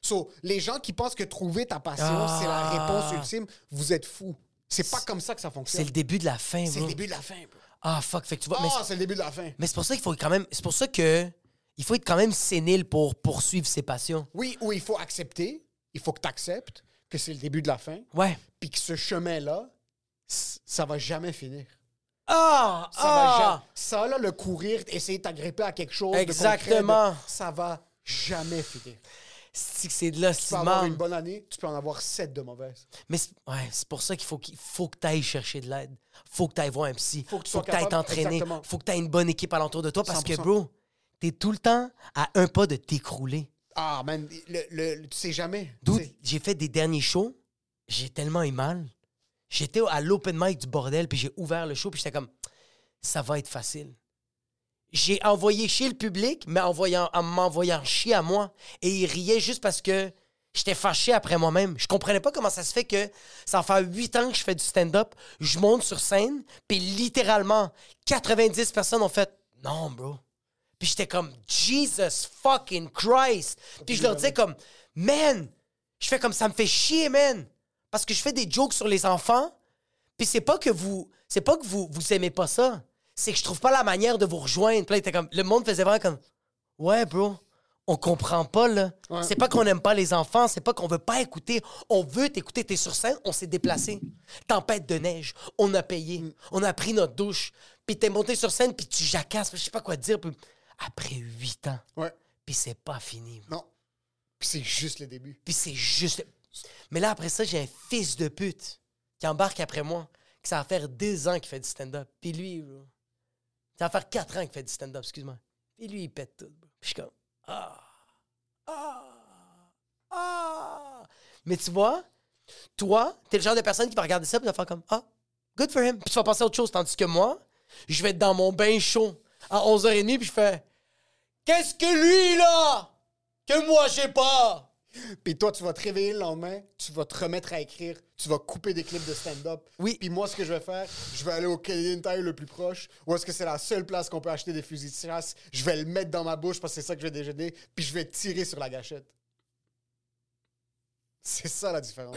Speaker 4: So, les gens qui pensent que trouver ta passion,
Speaker 3: Ah.
Speaker 4: c'est la réponse ultime, vous êtes fous. C'est pas comme ça que ça
Speaker 3: C'est
Speaker 4: fonctionne.
Speaker 3: le début de la fin,
Speaker 4: C'est le début de la fin, bro.
Speaker 3: Ah, fuck. Fait que tu vois. mais
Speaker 4: Ah, c'est le début de la fin.
Speaker 3: Mais c'est pour ça qu'il faut quand même. C'est pour ça que. Il faut être quand même sénile pour poursuivre ses passions.
Speaker 4: Oui, ou il faut accepter, il faut que tu acceptes que c'est le début de la fin,
Speaker 3: Ouais.
Speaker 4: puis que ce chemin-là, ça va jamais finir.
Speaker 3: Ah!
Speaker 4: Ça va jamais.
Speaker 3: ah!
Speaker 4: Ça, là, le courir, essayer de t'agripper à quelque chose. de
Speaker 3: Exactement.
Speaker 4: concret, de- ça va jamais finir.
Speaker 3: C'est que c'est de là,
Speaker 4: Tu peux avoir une bonne année, tu peux en avoir sept de mauvaises.
Speaker 3: Mais c'est ouais, pour ça qu'il faut qu'il faut que tu ailles chercher de l'aide. Faut que tu ailles voir un psy.
Speaker 4: Faut que tu
Speaker 3: faut
Speaker 4: sois
Speaker 3: que tu ailles t'entraîner. Faut que tu aies une bonne équipe alentour de toi parce que,
Speaker 4: 100%.
Speaker 3: bro, t'es tout le temps à un pas de t'écrouler.
Speaker 4: Ah, man, le, le- le- tu sais jamais. tu
Speaker 3: Dude,
Speaker 4: sais.
Speaker 3: j'ai fait des derniers shows, j'ai tellement eu mal. J'étais à l'open mic du bordel, puis j'ai ouvert le show, puis j'étais comme, ça va être facile. J'ai envoyé chier le public, mais en, voyant, en m'envoyant chier à moi. Et ils riaient juste parce que j'étais fâché après moi-même. Je comprenais pas comment ça se fait que ça fait huit ans que je fais du stand-up, je monte sur scène, puis littéralement, 90 personnes ont fait « Non, bro ». Puis j'étais comme Jesus fucking Christ. Puis je leur disais comme man, je fais comme ça me fait chier man parce que je fais des jokes sur les enfants. Puis c'est pas que vous c'est pas que vous vous aimez pas ça, c'est que je trouve pas la manière de vous rejoindre. Puis là, comme le monde faisait vraiment comme ouais bro, on comprend pas là. C'est pas qu'on aime pas les enfants, c'est pas qu'on veut pas écouter, on veut t'écouter, t'es sur scène, on s'est déplacé. Tempête de neige, on a payé, on a pris notre douche, puis t'es monté sur scène puis tu jacasses, je sais pas quoi dire. Puis après huit ans,
Speaker 4: Ouais.
Speaker 3: puis c'est pas fini.
Speaker 4: Non. Puis c'est juste le début.
Speaker 3: Puis c'est juste. Mais là, après ça, j'ai un fils de pute qui embarque après moi, que ça va faire deux ans qu'il fait du stand-up. Puis lui, bro, ça va faire quatre ans qu'il fait du stand-up, excuse-moi. Puis lui, il pète tout. bro. Puis je suis comme. Ah! Ah! Ah! Mais tu vois, toi, t'es le genre de personne qui va regarder ça et va faire comme Ah, good for him. Puis tu vas passer à autre chose. Tandis que moi, je vais être dans mon bain chaud à 11h30 puis je fais Qu'est-ce que lui, là? Que moi, j'ai pas!
Speaker 4: Puis toi, tu vas te réveiller le lendemain, tu vas te remettre à écrire, tu vas couper des clips de stand-up.
Speaker 3: Oui.
Speaker 4: Puis moi, ce que je vais faire, je vais aller au Canadian Tire le plus proche, où est-ce que c'est la seule place qu'on peut acheter des fusils de chasse. Je vais le mettre dans ma bouche parce que c'est ça que je vais déjeuner, puis je vais tirer sur la gâchette. C'est ça la différence.